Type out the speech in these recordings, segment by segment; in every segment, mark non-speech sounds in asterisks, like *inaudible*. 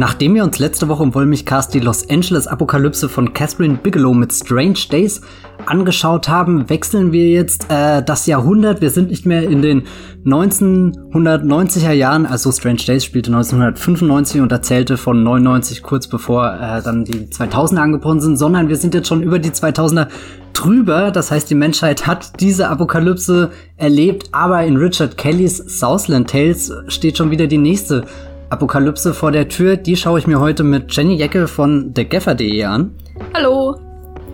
Nachdem wir uns letzte Woche im Wollmilchcast die Los Angeles Apokalypse von Catherine Bigelow mit Strange Days angeschaut haben, wechseln wir jetzt äh, das Jahrhundert. Wir sind nicht mehr in den 1990er Jahren, also Strange Days spielte 1995 und erzählte von 99 kurz bevor äh, dann die 2000er angebrochen sind, sondern wir sind jetzt schon über die 2000er drüber. Das heißt, die Menschheit hat diese Apokalypse erlebt, aber in Richard Kellys Southland Tales steht schon wieder die nächste Apokalypse vor der Tür, die schaue ich mir heute mit Jenny Jecke von thegaffer.de an. Hallo.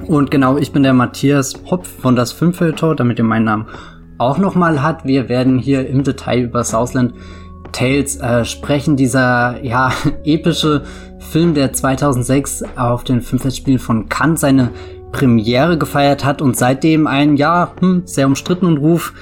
Und genau, ich bin der Matthias Hopf von das Filmfilter, damit ihr meinen Namen auch nochmal hat. Wir werden hier im Detail über Southland Tales äh, sprechen. Dieser, ja, *laughs* epische Film, der 2006 auf den Filmfestspielen von Cannes seine Premiere gefeiert hat und seitdem einen, ja, hm, sehr umstrittenen Ruf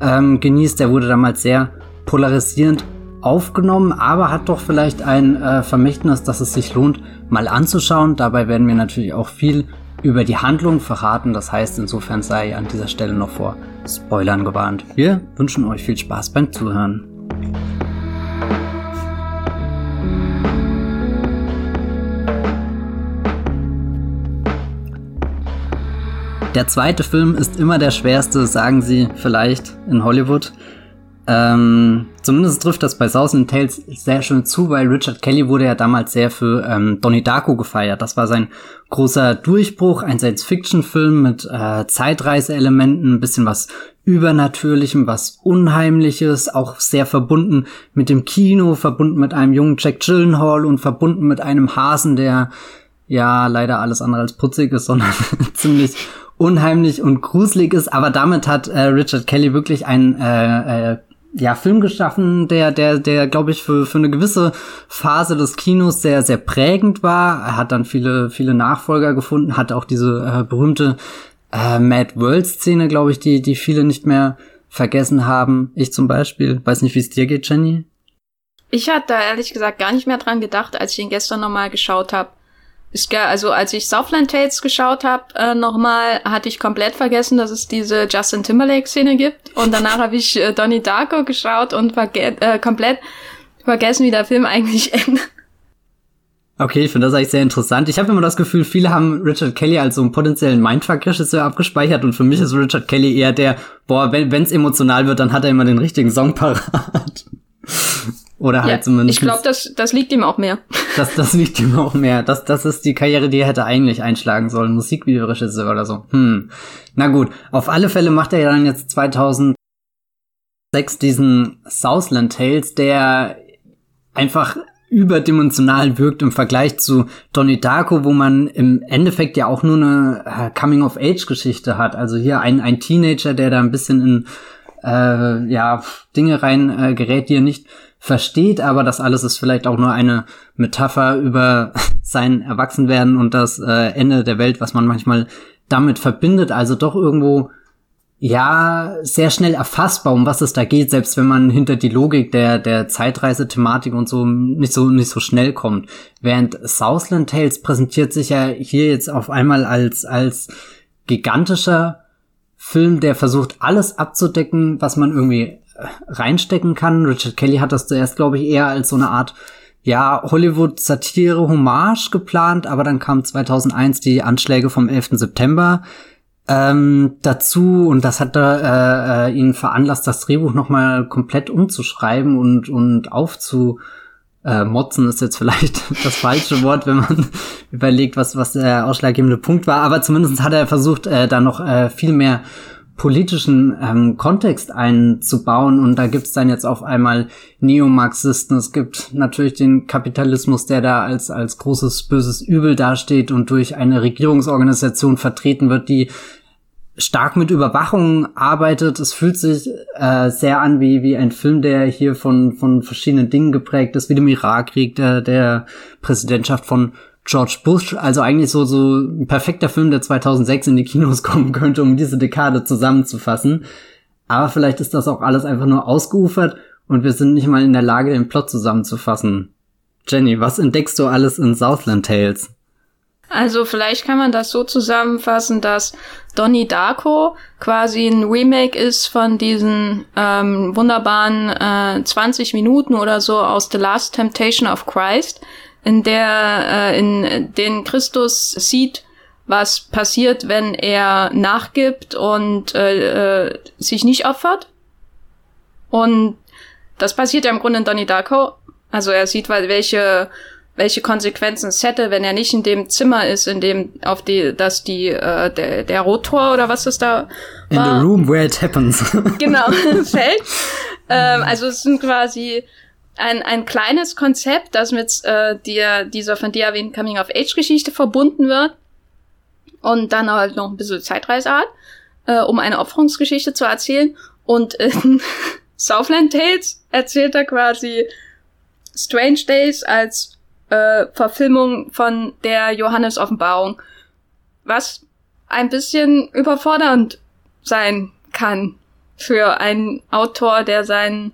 ähm, genießt. Der wurde damals sehr polarisierend aufgenommen, aber hat doch vielleicht ein äh, Vermächtnis, dass es sich lohnt, mal anzuschauen. Dabei werden wir natürlich auch viel über die Handlung verraten. Das heißt, insofern sei an dieser Stelle noch vor Spoilern gewarnt. Wir wünschen euch viel Spaß beim Zuhören. Der zweite Film ist immer der schwerste, sagen sie vielleicht in Hollywood. Ähm, zumindest trifft das bei Southland Tales sehr schön zu, weil Richard Kelly wurde ja damals sehr für ähm, Donnie Darko gefeiert. Das war sein großer Durchbruch, ein Science-Fiction-Film mit äh, Zeitreiseelementen, ein bisschen was Übernatürlichem, was Unheimliches, auch sehr verbunden mit dem Kino, verbunden mit einem jungen Jack Gyllenhaal und verbunden mit einem Hasen, der ja leider alles andere als putzig ist, *laughs* sondern ziemlich unheimlich und gruselig ist. Aber damit hat äh, Richard Kelly wirklich ein äh, äh, ja, Film geschaffen, der, der, der, glaube ich, für, für eine gewisse Phase des Kinos sehr, sehr prägend war. Er hat dann viele, viele Nachfolger gefunden, hat auch diese äh, berühmte äh, Mad World-Szene, glaube ich, die, die viele nicht mehr vergessen haben. Ich zum Beispiel. Weiß nicht, wie es dir geht, Jenny. Ich hatte da ehrlich gesagt gar nicht mehr dran gedacht, als ich ihn gestern nochmal geschaut habe. Ist geil. Also als ich Southland Tales geschaut habe, äh, nochmal, hatte ich komplett vergessen, dass es diese Justin Timberlake-Szene gibt. Und danach habe ich äh, Donnie Darko geschaut und äh, komplett vergessen, wie der Film eigentlich *laughs* endet. Okay, ich finde das eigentlich sehr interessant. Ich habe immer das Gefühl, viele haben Richard Kelly als so einen potenziellen Mindfuck-Regisseur abgespeichert und für mich ist Richard Kelly eher der, boah, wenn es emotional wird, dann hat er immer den richtigen Song parat. Oder halt ja, zumindest. Ich glaube, das, das liegt ihm auch mehr. *laughs* Das, das liegt ihm auch mehr. Das, das ist die Karriere, die er hätte eigentlich einschlagen sollen. Musikvideoregisseur oder so. Hm. Na gut. Auf alle Fälle macht er ja dann jetzt 2006 diesen Southland Tales, der einfach überdimensional wirkt im Vergleich zu Donnie Darko, wo man im Endeffekt ja auch nur eine äh, Coming-of-Age-Geschichte hat. Also hier ein, ein Teenager, der da ein bisschen in äh, ja, Dinge rein äh, gerät, die er nicht versteht, aber das alles ist vielleicht auch nur eine Metapher über *laughs* sein Erwachsenwerden und das äh, Ende der Welt, was man manchmal damit verbindet. Also doch irgendwo ja sehr schnell erfassbar, um was es da geht, selbst wenn man hinter die Logik der der Zeitreise-Thematik und so nicht so nicht so schnell kommt. Während Southland Tales präsentiert sich ja hier jetzt auf einmal als als gigantischer Film, der versucht alles abzudecken, was man irgendwie reinstecken kann. Richard Kelly hat das zuerst, glaube ich, eher als so eine Art ja, Hollywood-Satire-Hommage geplant, aber dann kam 2001 die Anschläge vom 11. September ähm, dazu und das hat da, äh, ihn veranlasst, das Drehbuch nochmal komplett umzuschreiben und, und aufzu äh, motzen ist jetzt vielleicht *laughs* das falsche Wort, wenn man überlegt, was, was der ausschlaggebende Punkt war, aber zumindest hat er versucht, äh, da noch äh, viel mehr politischen ähm, Kontext einzubauen. Und da gibt's dann jetzt auf einmal Neomarxisten. Es gibt natürlich den Kapitalismus, der da als, als großes böses Übel dasteht und durch eine Regierungsorganisation vertreten wird, die stark mit Überwachung arbeitet. Es fühlt sich äh, sehr an wie, wie ein Film, der hier von, von verschiedenen Dingen geprägt ist, wie dem Irakkrieg, der, der Präsidentschaft von George Bush, also eigentlich so, so ein perfekter Film, der 2006 in die Kinos *laughs* kommen könnte, um diese Dekade zusammenzufassen. Aber vielleicht ist das auch alles einfach nur ausgeufert und wir sind nicht mal in der Lage, den Plot zusammenzufassen. Jenny, was entdeckst du alles in Southland Tales? Also vielleicht kann man das so zusammenfassen, dass Donnie Darko quasi ein Remake ist von diesen ähm, wunderbaren äh, 20 Minuten oder so aus The Last Temptation of Christ, in der äh, in den Christus sieht, was passiert, wenn er nachgibt und äh, äh, sich nicht opfert. Und das passiert ja im Grunde in Donnie Darko. Also er sieht, welche welche Konsequenzen es hätte, wenn er nicht in dem Zimmer ist, in dem auf die, dass die äh, der, der Rotor oder was ist da In the room where it happens. genau *laughs* *laughs* fällt. Ähm, also es sind quasi ein, ein kleines Konzept, das mit äh, dir, dieser von dir erwähnten Coming-of-Age-Geschichte verbunden wird und dann halt noch ein bisschen Zeitreise hat, äh, um eine Opferungsgeschichte zu erzählen. Und in *laughs* Southland Tales erzählt er quasi Strange Days als äh, Verfilmung von der Johannes Offenbarung, was ein bisschen überfordernd sein kann für einen Autor, der seinen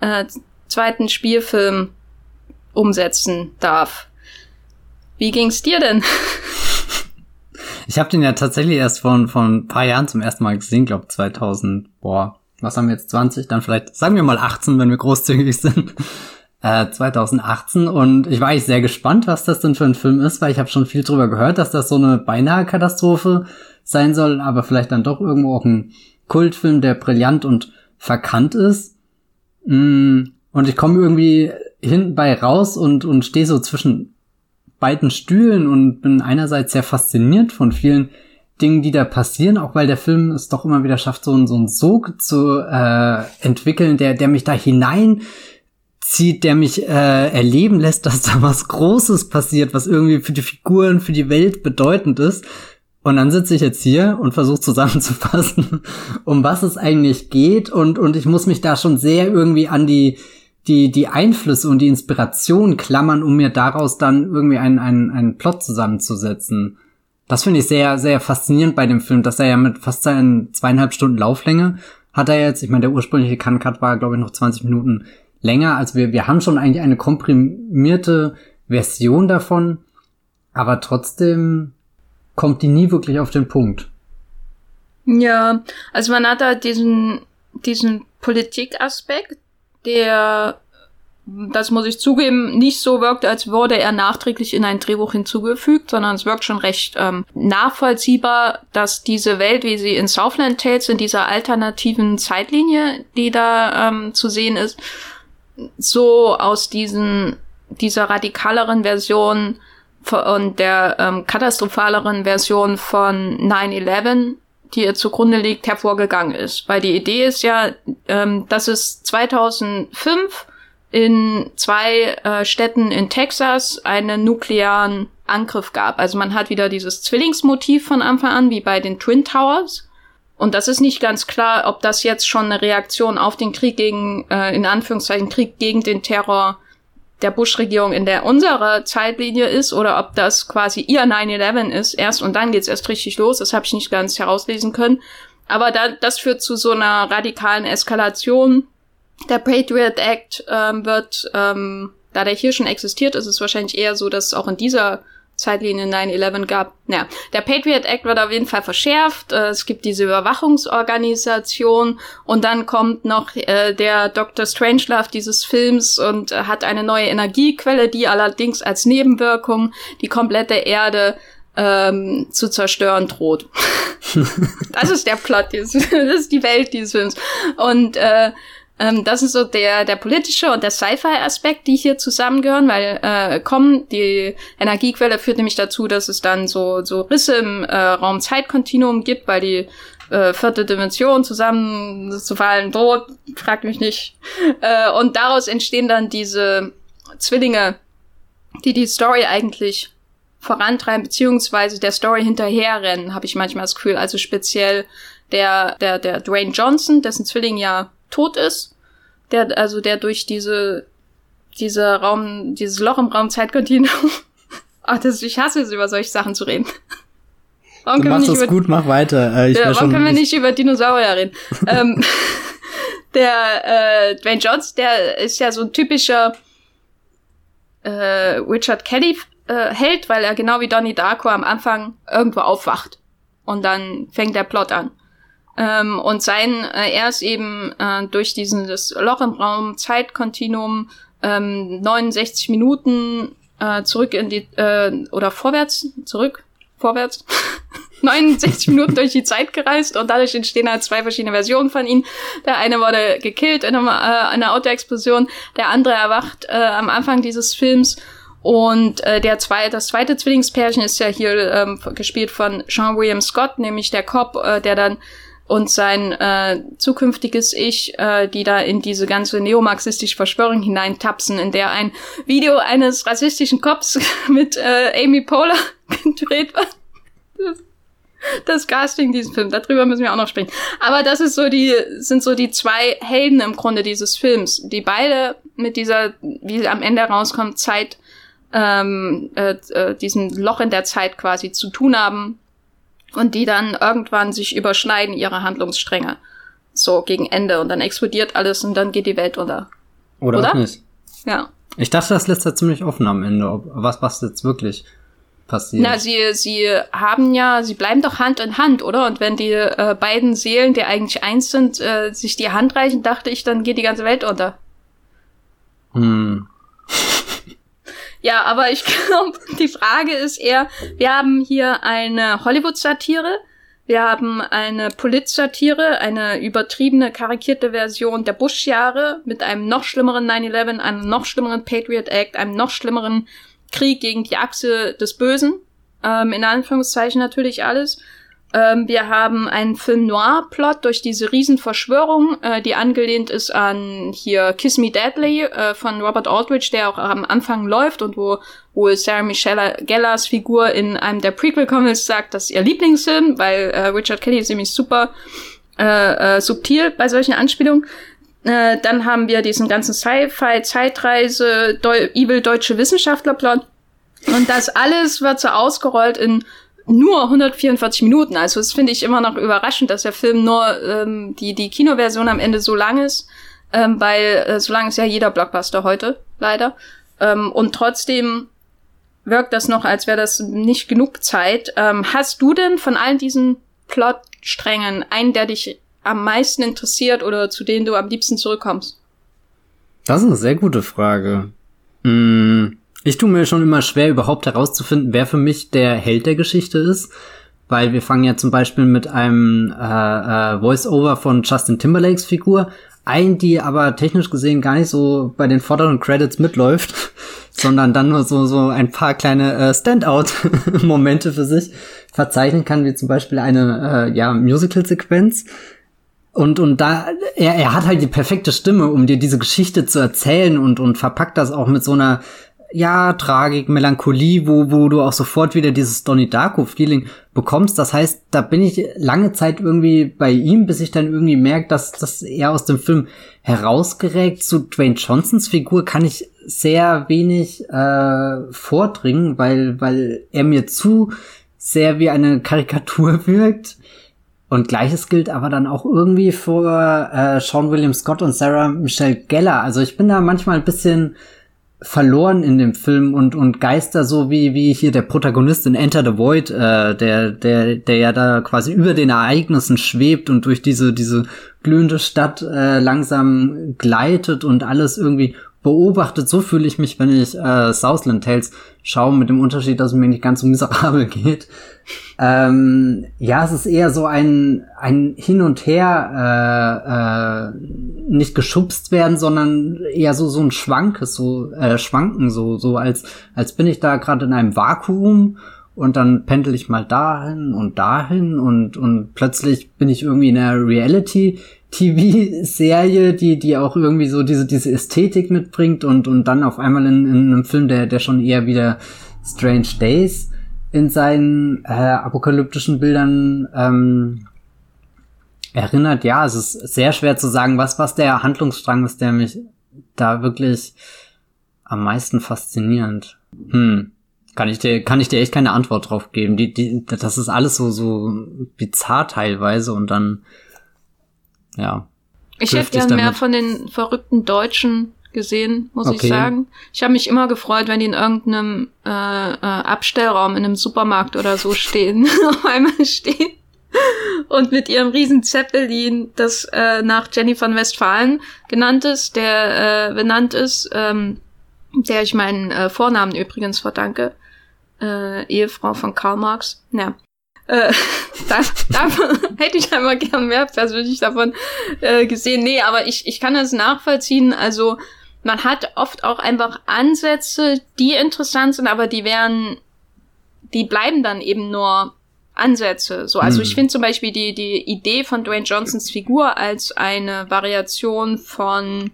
äh, zweiten Spielfilm umsetzen darf. Wie ging's dir denn? *laughs* Ich habe den ja tatsächlich erst vor, vor ein paar Jahren zum ersten Mal gesehen, glaube 2000, boah, was haben wir jetzt, 20, dann vielleicht, sagen wir mal 18, wenn wir großzügig sind. *laughs* Äh, 2018 und ich war eigentlich sehr gespannt, was das denn für ein Film ist, weil ich habe schon viel drüber gehört, dass das so eine beinahe Katastrophe sein soll, aber vielleicht dann doch irgendwo auch ein Kultfilm, der brillant und verkannt ist. Mm, und ich komme irgendwie hinten bei raus und, und stehe so zwischen beiden Stühlen und bin einerseits sehr fasziniert von vielen Dingen, die da passieren, auch weil der Film es doch immer wieder schafft, so, so einen Sog zu äh, entwickeln, der, der mich da hineinzieht, der mich äh, erleben lässt, dass da was Großes passiert, was irgendwie für die Figuren, für die Welt bedeutend ist. Und dann sitze ich jetzt hier und versuche zusammenzufassen, *laughs* um was es eigentlich geht. Und, und ich muss mich da schon sehr irgendwie an die die, die Einflüsse und die Inspiration klammern, um mir daraus dann irgendwie einen, einen, einen Plot zusammenzusetzen. Das finde ich sehr, sehr faszinierend bei dem Film, dass er ja mit fast seinen zweieinhalb Stunden Lauflänge hat er jetzt, ich meine, der ursprüngliche Can-Cut war, glaube ich, noch 20 Minuten länger. Also wir, wir haben schon eigentlich eine komprimierte Version davon, aber trotzdem kommt die nie wirklich auf den Punkt. Ja, also man hat da diesen, diesen Politikaspekt, der, das muss ich zugeben, nicht so wirkt, als wurde er nachträglich in ein Drehbuch hinzugefügt, sondern es wirkt schon recht ähm, nachvollziehbar, dass diese Welt, wie sie in Southland Tales, in dieser alternativen Zeitlinie, die da ähm, zu sehen ist, so aus diesen, dieser radikaleren Version und der ähm, katastrophaleren Version von 9-11 die ihr zugrunde liegt, hervorgegangen ist. Weil die Idee ist ja, ähm, dass es 2005 in zwei äh, Städten in Texas einen nuklearen Angriff gab. Also man hat wieder dieses Zwillingsmotiv von Anfang an, wie bei den Twin Towers. Und das ist nicht ganz klar, ob das jetzt schon eine Reaktion auf den Krieg gegen, äh, in Anführungszeichen, Krieg gegen den Terror der Bush-Regierung in der unserer Zeitlinie ist oder ob das quasi ihr 9-11 ist erst und dann geht's erst richtig los. Das habe ich nicht ganz herauslesen können. Aber da, das führt zu so einer radikalen Eskalation. Der Patriot Act ähm, wird, ähm, da der hier schon existiert, ist es wahrscheinlich eher so, dass auch in dieser Zeitlinie 9-11 gab. Ja, der Patriot Act wird auf jeden Fall verschärft. Äh, es gibt diese Überwachungsorganisation und dann kommt noch äh, der Dr. Strangelove dieses Films und äh, hat eine neue Energiequelle, die allerdings als Nebenwirkung die komplette Erde ähm, zu zerstören droht. *laughs* das ist der Plot dieses, *laughs* das ist die Welt dieses Films. Und äh, ähm, das ist so der, der politische und der Sci-Fi-Aspekt, die hier zusammengehören, weil äh, kommen, die Energiequelle führt nämlich dazu, dass es dann so, so Risse im äh, Raum-Zeit-Kontinuum gibt, weil die äh, vierte Dimension zusammen zu fallen droht, fragt mich nicht. *laughs* Äh, und daraus entstehen dann diese Zwillinge, die die Story eigentlich vorantreiben, beziehungsweise der Story hinterherrennen, habe ich manchmal das Gefühl. Also speziell der, der, der Dwayne Johnson, dessen Zwilling ja tot ist, der, also der durch diese, diese Raum, dieses Loch im Raum Zeitkontinuum, ach, *laughs* das, ich hasse es, über solche Sachen zu reden. Warum du machst das gut, mach weiter. Äh, ich ja, warum können wir nicht über Dinosaurier reden? *laughs* ähm, *laughs* der äh, Dwayne Jones, der ist ja so ein typischer äh, Richard Kelly äh, Held, weil er genau wie Donnie Darko am Anfang irgendwo aufwacht und dann fängt der Plot an. Ähm, und sein, äh, er ist eben äh, durch diesen das Loch im Raum Zeitkontinuum ähm, 69 Minuten äh, zurück in die, äh, oder vorwärts, zurück, vorwärts, *laughs* 69 Minuten durch die Zeit gereist und dadurch entstehen halt zwei verschiedene Versionen von ihm. Der eine wurde gekillt in, äh, einer Autoexplosion, der andere erwacht äh, am Anfang dieses Films und äh, der zwei, das zweite Zwillingspärchen ist ja hier ähm, gespielt von Sean William Scott, nämlich der Cop, äh, der dann und sein äh, zukünftiges Ich, äh, die da in diese ganze neomarxistische Verschwörung hineintapsen, in der ein Video eines rassistischen Cops *laughs* mit äh, Amy Poehler *laughs* gedreht wird. Das, das Casting diesen Film, darüber müssen wir auch noch sprechen. Aber das ist so die, sind so die zwei Helden im Grunde dieses Films, die beide mit dieser, wie am Ende rauskommt, Zeit, ähm, äh, äh, diesem Loch in der Zeit quasi zu tun haben und die dann irgendwann sich überschneiden, ihre Handlungsstränge. So gegen Ende und dann explodiert alles und dann geht die Welt unter. Oder, Oder? nicht. Ja. Ich dachte, das lässt er ziemlich offen am Ende, ob, was, was jetzt wirklich passiert. Na, sie, sie haben ja, sie bleiben doch Hand in Hand, oder? Und wenn die äh, beiden Seelen, die eigentlich eins sind, äh, sich die Hand reichen, dachte ich, dann geht die ganze Welt unter. Hm. Ja, aber ich *laughs* glaube, die Frage ist eher, wir haben hier eine Hollywood-Satire, wir haben eine Polit-Satire, eine übertriebene, karikierte Version der Bush-Jahre mit einem noch schlimmeren 9-11, einem noch schlimmeren Patriot Act, einem noch schlimmeren Krieg gegen die Achse des Bösen. Ähm, in Anführungszeichen natürlich alles. Ähm, wir haben einen Film Noir-Plot durch diese Riesenverschwörung, äh, die angelehnt ist an hier Kiss Me Deadly äh, von Robert Aldrich, der auch am Anfang läuft und wo, wo Sarah Michelle Gellas Figur in einem der Prequel-Comics sagt, dass ihr Lieblingsfilm, weil äh, Richard Kelly ist nämlich super äh, äh, subtil bei solchen Anspielungen. Äh, dann haben wir diesen ganzen Sci-Fi, Zeitreise, Deu Evil deutsche Wissenschaftler-Plot. Und das alles wird so ausgerollt in nur 144 Minuten. Also das finde ich immer noch überraschend, dass der Film nur ähm, die die Kinoversion am Ende so lang ist, ähm, weil äh, so lang ist ja jeder Blockbuster heute leider. Ähm, und trotzdem wirkt das noch, als wäre das nicht genug Zeit. Ähm, hast du denn von allen diesen Plotsträngen einen, der dich am meisten interessiert oder zu denen du am liebsten zurückkommst? Das ist eine sehr gute Frage. Hm. Ich tue mir schon immer schwer, überhaupt herauszufinden, wer für mich der Held der Geschichte ist. Weil wir fangen ja zum Beispiel mit einem äh, äh, Voice-Over von Justin Timberlakes Figur ein, die aber technisch gesehen gar nicht so bei den vorderen Credits mitläuft, *laughs* sondern dann nur so, so ein paar kleine äh, Standout-Momente *laughs* für sich verzeichnen kann, wie zum Beispiel eine äh, ja, Musical-Sequenz. Und, und da, er, er hat halt die perfekte Stimme, um dir diese Geschichte zu erzählen und, und verpackt das auch mit so einer ja, Tragik, Melancholie, wo, wo du auch sofort wieder dieses Donnie Darko-Feeling bekommst. Das heißt, da bin ich lange Zeit irgendwie bei ihm, bis ich dann irgendwie merke, dass, dass er aus dem Film herausgeregt zu Dwayne Johnsons Figur kann ich sehr wenig äh, vordringen, weil, weil er mir zu sehr wie eine Karikatur *laughs* wirkt. Und gleiches gilt aber dann auch irgendwie vor äh, Sean William Scott und Sarah Michelle Geller. Also ich bin da manchmal ein bisschen verloren in dem Film und und Geister so wie wie hier der Protagonist in Enter the Void, äh, der der der ja da quasi über den Ereignissen schwebt und durch diese diese glühende Stadt äh, langsam gleitet und alles irgendwie beobachtet. So fühle ich mich, wenn ich äh, Southland Tales schaue, mit dem Unterschied, dass es mir nicht ganz so miserabel *laughs* geht. Ähm, ja, es ist eher so ein, ein Hin und Her, äh, äh, nicht geschubst werden, sondern eher so, so ein Schwankes, so, äh, Schwanken, so, so als, als bin ich da gerade in einem Vakuum und dann pendel ich mal dahin und dahin und, und plötzlich bin ich irgendwie in einer Reality TV-Serie, die, die auch irgendwie so diese, diese Ästhetik mitbringt und, und dann auf einmal in, in einem Film, der, der schon eher wieder Strange Days in seinen äh, apokalyptischen Bildern ähm, erinnert. Ja, es ist sehr schwer zu sagen, was, was der Handlungsstrang ist, der mich da wirklich am meisten faszinierend. Hm. Kann ich dir, kann ich dir echt keine Antwort drauf geben. Die, die, das ist alles so, so bizarr teilweise und dann ja. Ich hätte gern mehr von den verrückten Deutschen gesehen, muss okay. ich sagen. Ich habe mich immer gefreut, wenn die in irgendeinem äh, äh, Abstellraum in einem Supermarkt oder so stehen, *laughs* auf einmal stehen und mit ihrem riesen Zeppelin, das äh, nach Jenny von Westfalen genannt ist, der äh, benannt ist, ähm, der ich meinen äh, Vornamen übrigens verdanke, äh, Ehefrau von Karl Marx. Ja. Äh, *laughs* da, da *laughs* hätte ich einmal gern mehr persönlich davon äh, gesehen. Nee, aber ich, ich kann das nachvollziehen. Also man hat oft auch einfach Ansätze, die interessant sind, aber die wären, die bleiben dann eben nur Ansätze. So, also hm. ich finde zum Beispiel die, die Idee von Dwayne Johnsons Figur als eine Variation von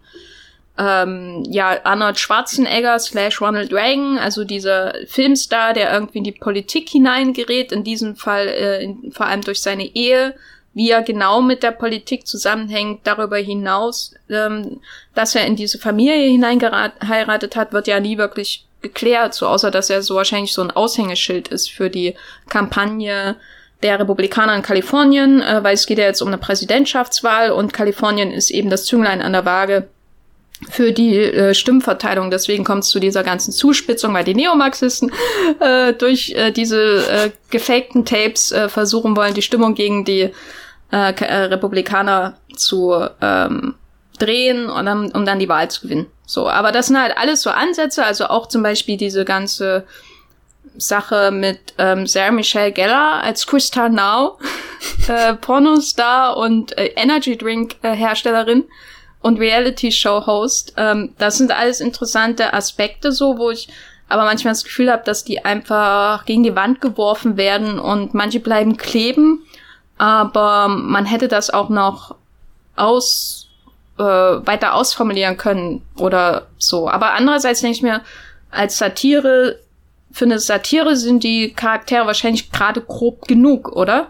ähm, ja, Arnold Schwarzenegger slash Ronald Reagan, also dieser Filmstar, der irgendwie in die Politik hineingerät, in diesem Fall äh, in, vor allem durch seine Ehe, wie er genau mit der Politik zusammenhängt, darüber hinaus, ähm, dass er in diese Familie hineingeheiratet hat, wird ja nie wirklich geklärt, so außer dass er so wahrscheinlich so ein Aushängeschild ist für die Kampagne der Republikaner in Kalifornien, äh, weil es geht ja jetzt um eine Präsidentschaftswahl und Kalifornien ist eben das Zünglein an der Waage für die äh, Stimmverteilung. Deswegen kommt es zu dieser ganzen Zuspitzung, weil die Neomarxisten äh, durch äh, diese äh, gefakten Tapes äh, versuchen wollen, die Stimmung gegen die äh, äh, Republikaner zu ähm, drehen und dann, um dann die Wahl zu gewinnen. So, aber das sind halt alles so Ansätze, also auch zum Beispiel diese ganze Sache mit ähm, Sarah Michelle Geller als Krista Now, *laughs* äh, Pornostar und äh, Energy Drink äh, Herstellerin und Reality-Show-Host. Ähm, das sind alles interessante Aspekte so, wo ich aber manchmal das Gefühl habe, dass die einfach gegen die Wand geworfen werden und manche bleiben kleben. Aber man hätte das auch noch aus äh, weiter ausformulieren können oder so. Aber andererseits denke ich mir, als Satire, für eine Satire sind die Charaktere wahrscheinlich gerade grob genug, oder?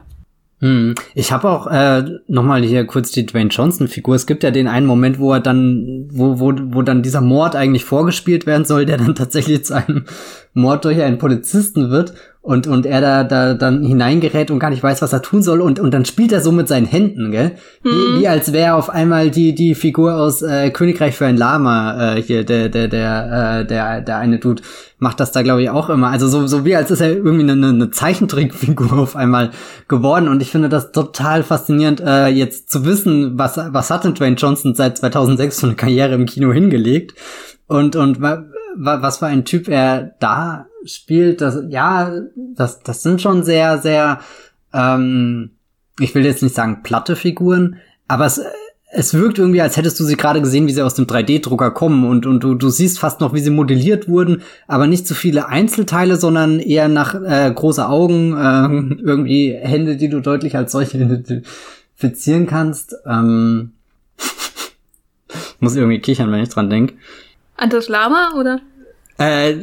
Hm. Ich habe auch äh, noch mal hier kurz die Dwayne Johnson Figur. Es gibt ja den einen Moment, wo er dann, wo wo wo dann dieser Mord eigentlich vorgespielt werden soll, der dann *laughs* tatsächlich zu einem Mord durch einen Polizisten wird und, und er da, da dann hineingerät und gar nicht weiß, was er tun soll und, und dann spielt er so mit seinen Händen, gell? Mhm. Wie, wie als wäre auf einmal die, die Figur aus äh, Königreich für ein Lama äh, hier, der, der, der, äh, der, der eine Dude macht das da, glaube ich, auch immer. Also so, so wie als ist er irgendwie eine, eine Zeichentrickfigur auf einmal geworden und ich finde das total faszinierend, äh, jetzt zu wissen, was, was hat denn Dwayne Johnson seit 2006 für eine Karriere im Kino hingelegt und, und was für ein Typ er da spielt, das, ja, das, das sind schon sehr, sehr, ähm, ich will jetzt nicht sagen platte Figuren, aber es, es wirkt irgendwie, als hättest du sie gerade gesehen, wie sie aus dem 3D-Drucker kommen und, und du, du siehst fast noch, wie sie modelliert wurden, aber nicht so viele Einzelteile, sondern eher nach äh, große Augen, äh, *laughs* irgendwie Hände, die du deutlich als solche *laughs* identifizieren kannst. Ähm, *laughs* muss irgendwie kichern, wenn ich dran denk. An das Lama, oder? Äh,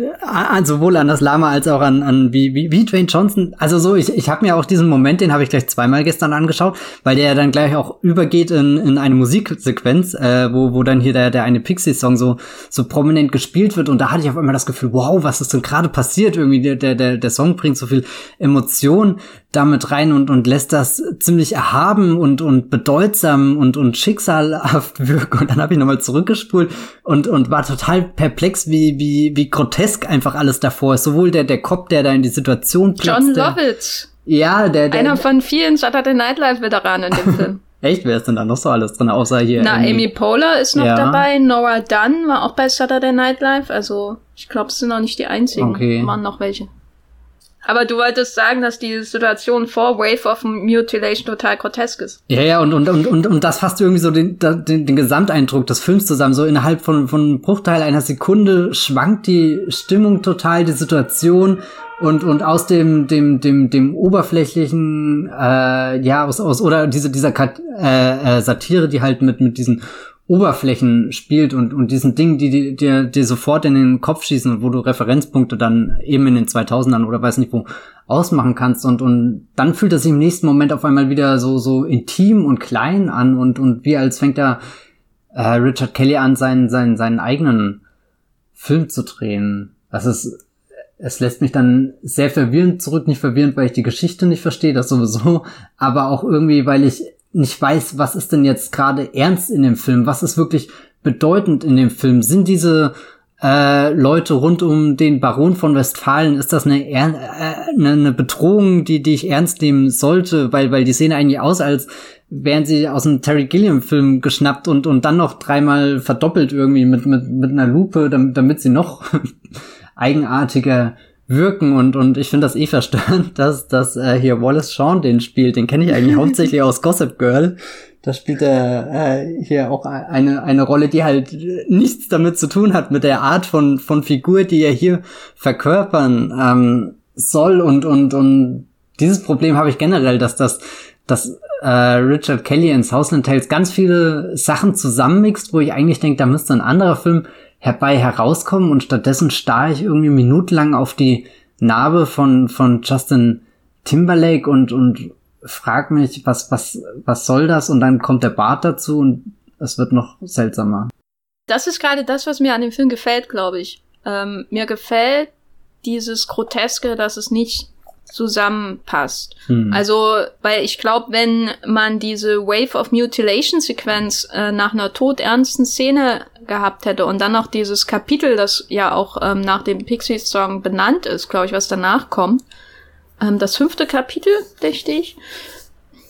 sowohl an das Lama als auch an, an wie, wie, wie Dwayne Johnson. Also so, ich, ich habe mir auch diesen Moment, den habe ich gleich zweimal gestern angeschaut, weil der dann gleich auch übergeht in, in eine Musiksequenz, äh, wo, wo dann hier der, der eine Pixie-Song so, so prominent gespielt wird. Und da hatte ich auf einmal das Gefühl, wow, was ist denn gerade passiert? Irgendwie der, der, der Song bringt so viel Emotion damit rein und, und lässt das ziemlich erhaben und, und bedeutsam und, und schicksalhaft wirken. Und dann habe ich nochmal zurückgespult und, und war total perplex, wie, wie, wie grotesk einfach alles davor ist. Sowohl der, der Cop, der da in die Situation platzt. John Lovitz. Ja, der, der. Einer von vielen Saturday Night Live Veteranen in dem Film. *laughs* Echt? Wer ist denn da noch so alles drin, außer hier? Na, Amy Poehler ist noch ja. dabei, Nora Dunn war auch bei Saturday Night Live, also ich glaube, es sind noch nicht die einzigen. Okay. Waren noch welche. Aber du wolltest sagen, dass die Situation vor Wave of Mutilation total grotesk ist. Ja, ja, und, und, und, und, und das fasst irgendwie so den, den, den Gesamteindruck des Films zusammen. So innerhalb von, von einem Bruchteil einer Sekunde schwankt die Stimmung total, die Situation und, und aus dem, dem, dem, dem oberflächlichen, äh, ja, aus, aus, oder diese, dieser äh, äh, Satire, die halt mit, mit diesen Oberflächen spielt und, und diesen Dingen, die dir die sofort in den Kopf schießen und wo du Referenzpunkte dann eben in den 2000ern oder weiß nicht wo ausmachen kannst und, und dann fühlt es sich im nächsten Moment auf einmal wieder so, so intim und klein an und, und wie als fängt da äh, Richard Kelly an, seinen, seinen, seinen eigenen Film zu drehen. Das ist, es lässt mich dann sehr verwirrend zurück, nicht verwirrend, weil ich die Geschichte nicht verstehe, das sowieso, aber auch irgendwie, weil ich nicht weiß, was ist denn jetzt gerade ernst in dem Film, was ist wirklich bedeutend in dem Film. Sind diese äh, Leute rund um den Baron von Westfalen, ist das eine, äh, eine, eine Bedrohung, die, die ich ernst nehmen sollte, weil, weil die sehen eigentlich aus, als wären sie aus einem Terry Gilliam-Film geschnappt und, und dann noch dreimal verdoppelt irgendwie mit, mit, mit einer Lupe, damit, damit sie noch *laughs* eigenartiger wirken und und ich finde das eh verstörend, *laughs* dass dass äh, hier Wallace Shawn den spielt, den kenne ich eigentlich hauptsächlich aus Gossip Girl. Da spielt er äh, hier auch eine eine Rolle, die halt nichts damit zu tun hat mit der Art von von Figur, die er hier verkörpern ähm, soll und und und dieses Problem habe ich generell, dass das dass äh, Richard Kelly in Southland Tales ganz viele Sachen zusammenmixt, wo ich eigentlich denke, da müsste ein anderer Film herbei herauskommen und stattdessen starre ich irgendwie minutenlang auf die Narbe von, von Justin Timberlake und, und frag mich, was, was, was soll das? Und dann kommt der Bart dazu und es wird noch seltsamer. Das ist gerade das, was mir an dem Film gefällt, glaube ich. Ähm, mir gefällt dieses Groteske, dass es nicht zusammenpasst. Hm. Also, weil ich glaube, wenn man diese Wave of Mutilation Sequenz äh, nach einer todernsten Szene gehabt hätte und dann noch dieses Kapitel, das ja auch ähm, nach dem Pixies Song benannt ist, glaube ich, was danach kommt, ähm, das fünfte Kapitel, dachte ich,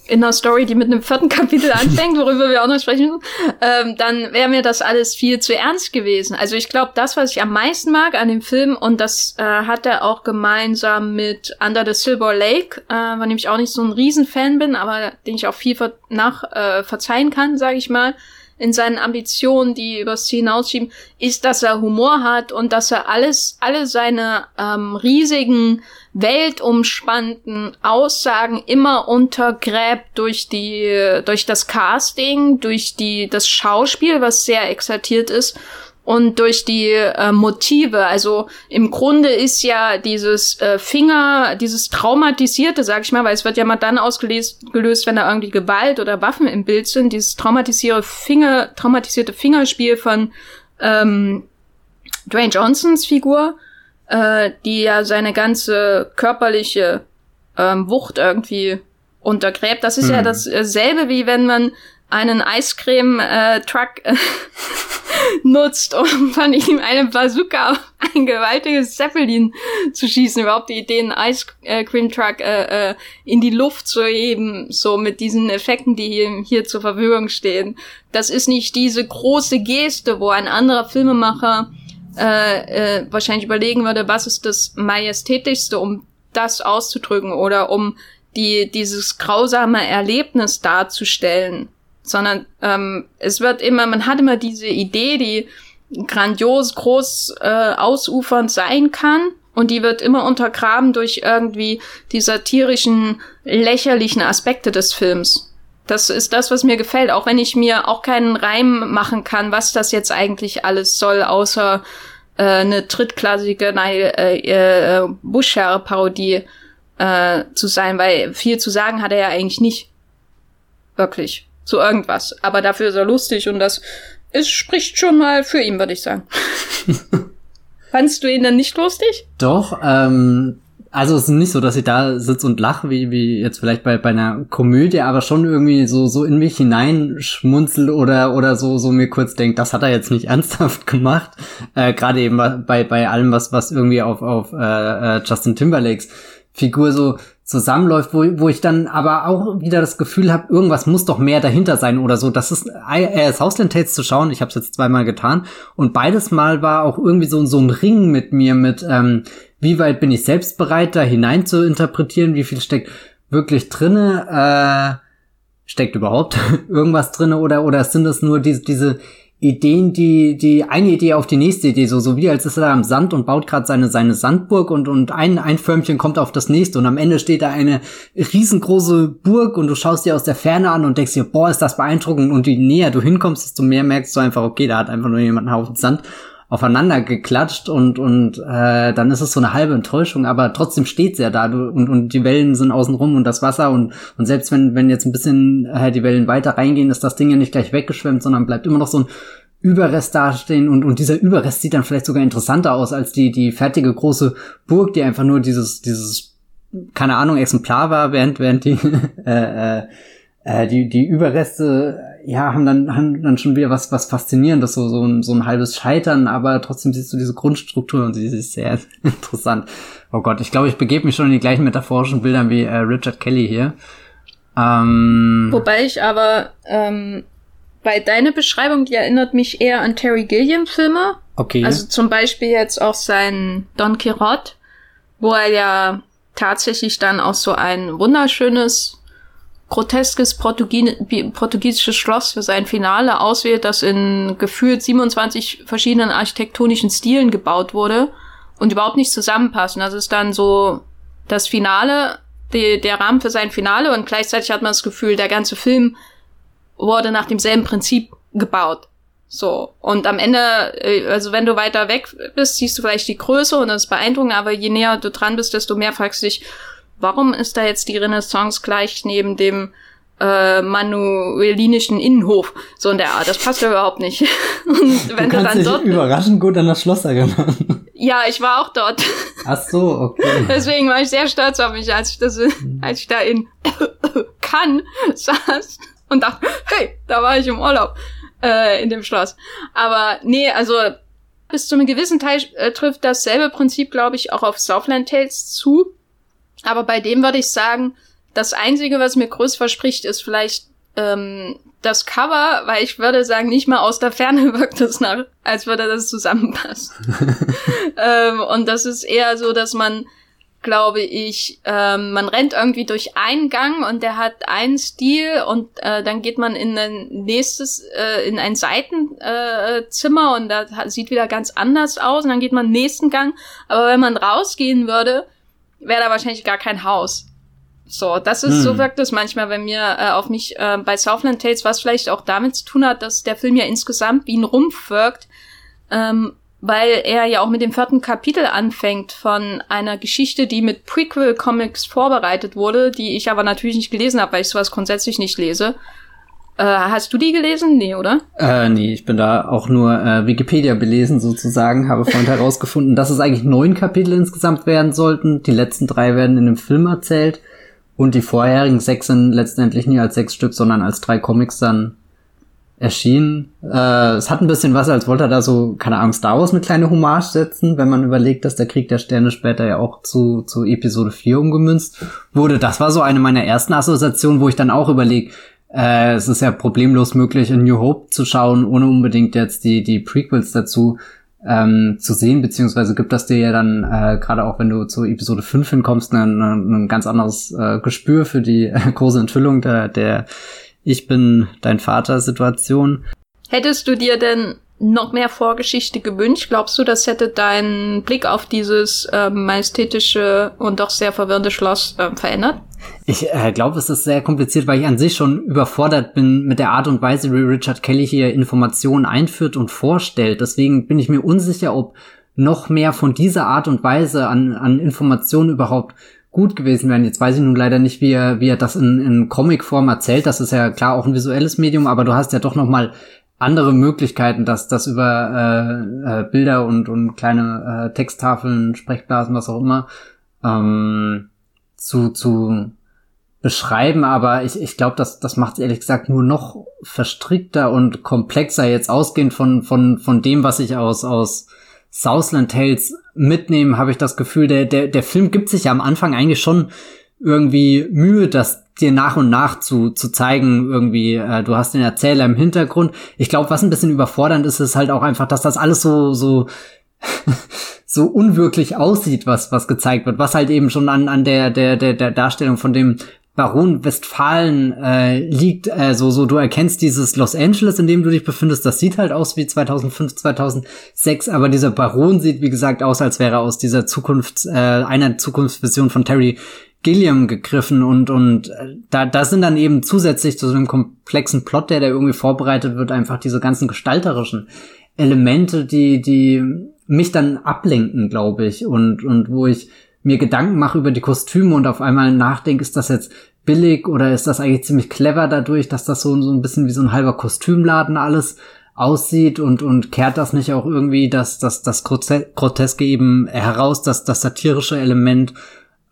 in einer Story, die mit einem vierten *laughs* Kapitel anfängt, worüber wir auch noch sprechen müssen, ähm, dann wäre mir das alles viel zu ernst gewesen. Also ich glaube, das, was ich am meisten mag an dem Film, und das äh, hat er auch gemeinsam mit Under the Silver Lake, äh, von dem ich auch nicht so ein Riesenfan bin, aber den ich auch viel ver nach äh, verzeihen kann, sage ich mal, in seinen Ambitionen, die übers Ziel hinausschieben, ist, dass er Humor hat und dass er alles, alle seine ähm, riesigen, weltumspannenden Aussagen immer untergräbt durch die, durch das Casting, durch die, das Schauspiel, was sehr exaltiert ist und durch die äh, Motive. Also im Grunde ist ja dieses äh, Finger, dieses traumatisierte, sag ich mal, weil es wird ja mal dann ausgelöst, gelöst, wenn da irgendwie Gewalt oder Waffen im Bild sind, dieses traumatisierte Finger, traumatisierte Fingerspiel von ähm, Dwayne Johnsons Figur, äh, die ja seine ganze körperliche ähm, Wucht irgendwie untergräbt. Das ist mhm. ja dasselbe, wie wenn man einen Eiscreme-Truck äh, *laughs* nutzt, um von ihm eine Bazooka auf ein gewaltiges Zeppelin zu schießen. Überhaupt die Idee, einen Ice Cream Truck äh, äh, in die Luft zu heben, so mit diesen Effekten, die hier, hier zur Verfügung stehen. Das ist nicht diese große Geste, wo ein anderer Filmemacher äh, äh, wahrscheinlich überlegen würde, was ist das Majestätischste, um das auszudrücken oder um die, dieses grausame Erlebnis darzustellen sondern ähm, es wird immer, man hat immer diese Idee, die grandios, groß, äh, ausufernd sein kann. Und die wird immer untergraben durch irgendwie die satirischen, lächerlichen Aspekte des Films. Das ist das, was mir gefällt, auch wenn ich mir auch keinen Reim machen kann, was das jetzt eigentlich alles soll, außer äh, eine drittklassige äh, äh, Buschherr-Parodie äh, zu sein, weil viel zu sagen hat er ja eigentlich nicht. Wirklich zu irgendwas. Aber dafür ist er lustig und das es spricht schon mal für ihn, würde ich sagen. *laughs* Fandst du ihn denn nicht lustig? Doch, ähm, also es ist nicht so, dass ich da sitze und lache, wie, wie jetzt vielleicht bei, bei einer Komödie, aber schon irgendwie so, so in mich hineinschmunzel oder, oder so, so mir kurz denkt, das hat er jetzt nicht *laughs* ernsthaft gemacht. Äh, Gerade eben bei, bei allem, was, was irgendwie auf, auf äh, äh Justin Timberlakes Figur so zusammenläuft, wo, wo ich dann aber auch wieder das Gefühl habe, irgendwas muss doch mehr dahinter sein oder so. Das ist äh, Southland Tales zu schauen. Ich habe es jetzt zweimal getan und beides Mal war auch irgendwie so so ein Ring mit mir mit ähm, wie weit bin ich selbst bereit da hinein zu interpretieren, wie viel steckt wirklich drinne, äh, steckt überhaupt *laughs* irgendwas drinne oder oder sind es nur diese diese Ideen, die, die eine Idee auf die nächste Idee, so, so wie als ist er da am Sand und baut gerade seine, seine Sandburg und, und ein, ein Förmchen kommt auf das nächste und am Ende steht da eine riesengroße Burg und du schaust dir aus der Ferne an und denkst dir, boah, ist das beeindruckend und je näher du hinkommst, desto mehr merkst du einfach, okay, da hat einfach nur jemand einen Haufen Sand aufeinander geklatscht und und äh, dann ist es so eine halbe Enttäuschung, aber trotzdem steht's ja da und und die Wellen sind außenrum und das Wasser und und selbst wenn wenn jetzt ein bisschen äh, die Wellen weiter reingehen, ist das Ding ja nicht gleich weggeschwemmt, sondern bleibt immer noch so ein Überrest dastehen und und dieser Überrest sieht dann vielleicht sogar interessanter aus als die die fertige große Burg, die einfach nur dieses dieses keine Ahnung Exemplar war, während während die *laughs* äh, äh, äh, die die Überreste ja, haben dann, haben dann schon wieder was, was Faszinierendes, so, so ein, so ein halbes Scheitern, aber trotzdem siehst du diese Grundstruktur und sie ist sehr *laughs* interessant. Oh Gott, ich glaube, ich begebe mich schon in die gleichen metaphorischen Bildern wie äh, Richard Kelly hier. Ähm, Wobei ich aber, ähm, bei deiner Beschreibung, die erinnert mich eher an Terry Gilliam Filme. Okay. Also zum Beispiel jetzt auch sein Don Quixote, wo er ja tatsächlich dann auch so ein wunderschönes groteskes Portugie portugiesisches Schloss für sein Finale auswählt, das in gefühlt 27 verschiedenen architektonischen Stilen gebaut wurde und überhaupt nicht zusammenpassen. Das ist dann so das Finale, die, der Rahmen für sein Finale und gleichzeitig hat man das Gefühl, der ganze Film wurde nach demselben Prinzip gebaut. So. Und am Ende, äh, also wenn du weiter weg bist, siehst du vielleicht die Größe und das ist beeindruckend, aber je näher du dran bist, desto mehr fragst du dich, warum ist da jetzt die Renaissance gleich neben dem äh, manuelinischen Innenhof? So in der Art. Das passt ja überhaupt nicht. *laughs* Und wenn du, du dann dich dort überraschend gut an das Schloss erinnern. Ja, ich war auch dort. Ach so, okay. *laughs* Deswegen war ich sehr stolz auf mich, als ich das, als ich da in *coughs* Cannes saß und dachte, hey, da war ich im Urlaub äh, in dem Schloss. Aber nee, also bis zu einem gewissen Teil äh, trifft dasselbe Prinzip, glaube ich, auch auf Southland Tales zu. Aber bei dem würde ich sagen, das Einzige, was mir groß verspricht, ist vielleicht ähm, das Cover, weil ich würde sagen, nicht mal aus der Ferne *laughs* wirkt es nach, als würde das zusammenpassen. *laughs* ähm, und das ist eher so, dass man glaube ich, ähm, man rennt irgendwie durch einen Gang und der hat einen Stil und äh, dann geht man in ein nächstes, äh, in ein Seitenzimmer äh, und da sieht wieder ganz anders aus und dann geht man nächsten Gang. Aber wenn man rausgehen würde, wäre da wahrscheinlich gar kein Haus. So, das ist, hm. so wirkt es manchmal wenn mir äh, auf mich äh, bei Southland Tales, was vielleicht auch damit zu tun hat, dass der Film ja insgesamt wie ein Rumpf wirkt. Ähm, weil er ja auch mit dem vierten Kapitel anfängt von einer Geschichte, die mit Prequel-Comics vorbereitet wurde, die ich aber natürlich nicht gelesen habe, weil ich sowas grundsätzlich nicht lese. Äh, hast du die gelesen? Nee, oder? Äh, nee, ich bin da auch nur äh, Wikipedia belesen sozusagen, habe vorhin herausgefunden, dass es eigentlich neun Kapitel insgesamt werden sollten. Die letzten drei werden in dem Film erzählt und die vorherigen sechs sind letztendlich nie als sechs Stück, sondern als drei Comics dann erschienen. Äh, es hat ein bisschen was, als wollte er da so, keine Ahnung, Star Wars mit kleine Hommage setzen, wenn man überlegt, dass der Krieg der Sterne später ja auch zu, zu Episode 4 umgemünzt wurde. Das war so eine meiner ersten Assoziationen, wo ich dann auch überlege, äh, es ist ja problemlos möglich, in New Hope zu schauen, ohne unbedingt jetzt die, die Prequels dazu ähm, zu sehen, beziehungsweise gibt das dir ja dann, äh, gerade auch wenn du zu Episode 5 hinkommst, ein, ein ganz anderes äh, Gespür für die äh, große Enthüllung der, der ich bin dein Vater Situation. Hättest du dir denn noch mehr Vorgeschichte gewünscht? Glaubst du, das hätte deinen Blick auf dieses äh, majestätische und doch sehr verwirrende Schloss äh, verändert? Ich äh, glaube, es ist sehr kompliziert, weil ich an sich schon überfordert bin mit der Art und Weise, wie Richard Kelly hier Informationen einführt und vorstellt. Deswegen bin ich mir unsicher, ob noch mehr von dieser Art und Weise an, an Informationen überhaupt gut gewesen wären. Jetzt weiß ich nun leider nicht, wie er, wie er das in, in Comicform erzählt. Das ist ja klar auch ein visuelles Medium, aber du hast ja doch noch mal andere Möglichkeiten, dass das über äh, äh, Bilder und, und kleine äh, Texttafeln, Sprechblasen, was auch immer, ähm, zu, zu beschreiben, aber ich, ich glaube, das, das macht ehrlich gesagt nur noch verstrickter und komplexer, jetzt ausgehend von, von, von dem, was ich aus, aus Southland Tales mitnehmen, habe ich das Gefühl, der, der, der Film gibt sich ja am Anfang eigentlich schon irgendwie Mühe, das dir nach und nach zu, zu zeigen, irgendwie, äh, du hast den Erzähler im Hintergrund. Ich glaube, was ein bisschen überfordernd ist, ist halt auch einfach, dass das alles so, so, *laughs* so unwirklich aussieht, was, was gezeigt wird, was halt eben schon an, an der, der, der, der Darstellung von dem Baron Westfalen äh, liegt, äh, so, so, du erkennst dieses Los Angeles, in dem du dich befindest, das sieht halt aus wie 2005, 2006, aber dieser Baron sieht, wie gesagt, aus, als wäre aus dieser Zukunft, äh, einer Zukunftsvision von Terry Gilliam gegriffen und, und äh, da, da sind dann eben zusätzlich zu so einem komplexen Plot, der da irgendwie vorbereitet wird, einfach diese ganzen gestalterischen Elemente, die, die mich dann ablenken, glaube ich, und, und wo ich mir Gedanken mache über die Kostüme und auf einmal nachdenke, ist das jetzt billig oder ist das eigentlich ziemlich clever dadurch, dass das so, so ein bisschen wie so ein halber Kostümladen alles aussieht und, und kehrt das nicht auch irgendwie das, das, das Groteske eben heraus, das, das satirische Element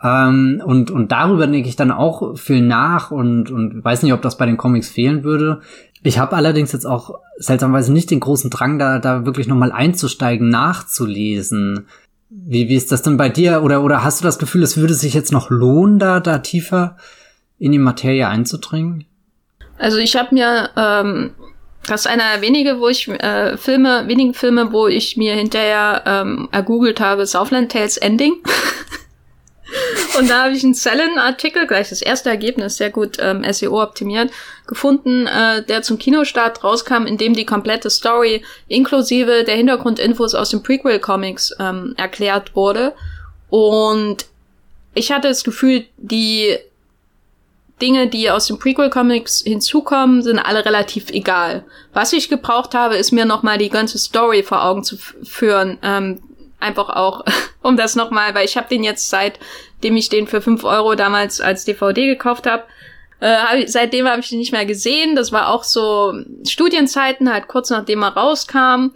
ähm, und, und darüber denke ich dann auch viel nach und, und weiß nicht, ob das bei den Comics fehlen würde. Ich habe allerdings jetzt auch seltsamerweise nicht den großen Drang, da, da wirklich nochmal einzusteigen, nachzulesen. Wie, wie ist das denn bei dir? Oder, oder hast du das Gefühl, es würde sich jetzt noch lohnen, da, da tiefer in die Materie einzudringen? Also ich habe mir, ähm, das ist einer wenige, wo ich äh, Filme, wenigen Filme, wo ich mir hinterher ähm, ergoogelt habe, Southland Tales Ending. *laughs* Und da habe ich einen Cellen-Artikel, gleich das erste Ergebnis, sehr gut ähm, SEO optimiert, gefunden, äh, der zum Kinostart rauskam, in dem die komplette Story inklusive der Hintergrundinfos aus den Prequel-Comics ähm, erklärt wurde. Und ich hatte das Gefühl, die Dinge, die aus den Prequel-Comics hinzukommen, sind alle relativ egal. Was ich gebraucht habe, ist mir nochmal die ganze Story vor Augen zu führen. Ähm, einfach auch, *laughs* um das nochmal, weil ich habe den jetzt seitdem ich den für fünf Euro damals als DVD gekauft habe, äh, hab seitdem habe ich den nicht mehr gesehen. Das war auch so Studienzeiten, halt kurz nachdem er rauskam.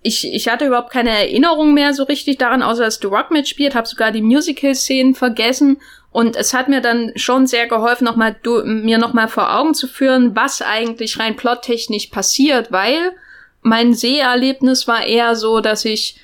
Ich, ich hatte überhaupt keine Erinnerung mehr so richtig daran, außer dass The Rock mitspielt, habe sogar die Musical-Szenen vergessen. Und es hat mir dann schon sehr geholfen, noch mal, du, mir nochmal vor Augen zu führen, was eigentlich rein plottechnisch passiert, weil mein Seherlebnis war eher so, dass ich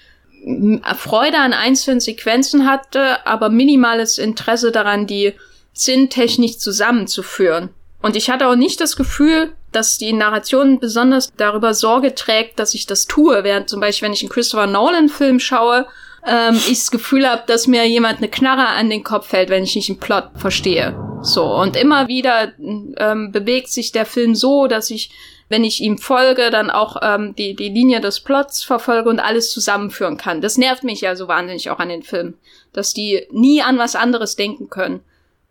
Freude an einzelnen Sequenzen hatte, aber minimales Interesse daran, die sinntechnisch zusammenzuführen. Und ich hatte auch nicht das Gefühl, dass die Narration besonders darüber Sorge trägt, dass ich das tue, während zum Beispiel, wenn ich einen Christopher Nolan-Film schaue, ähm, ich das Gefühl habe, dass mir jemand eine Knarre an den Kopf fällt, wenn ich nicht einen Plot verstehe. So, und immer wieder ähm, bewegt sich der Film so, dass ich wenn ich ihm folge, dann auch ähm, die, die Linie des Plots verfolge und alles zusammenführen kann. Das nervt mich ja so wahnsinnig auch an den Filmen, dass die nie an was anderes denken können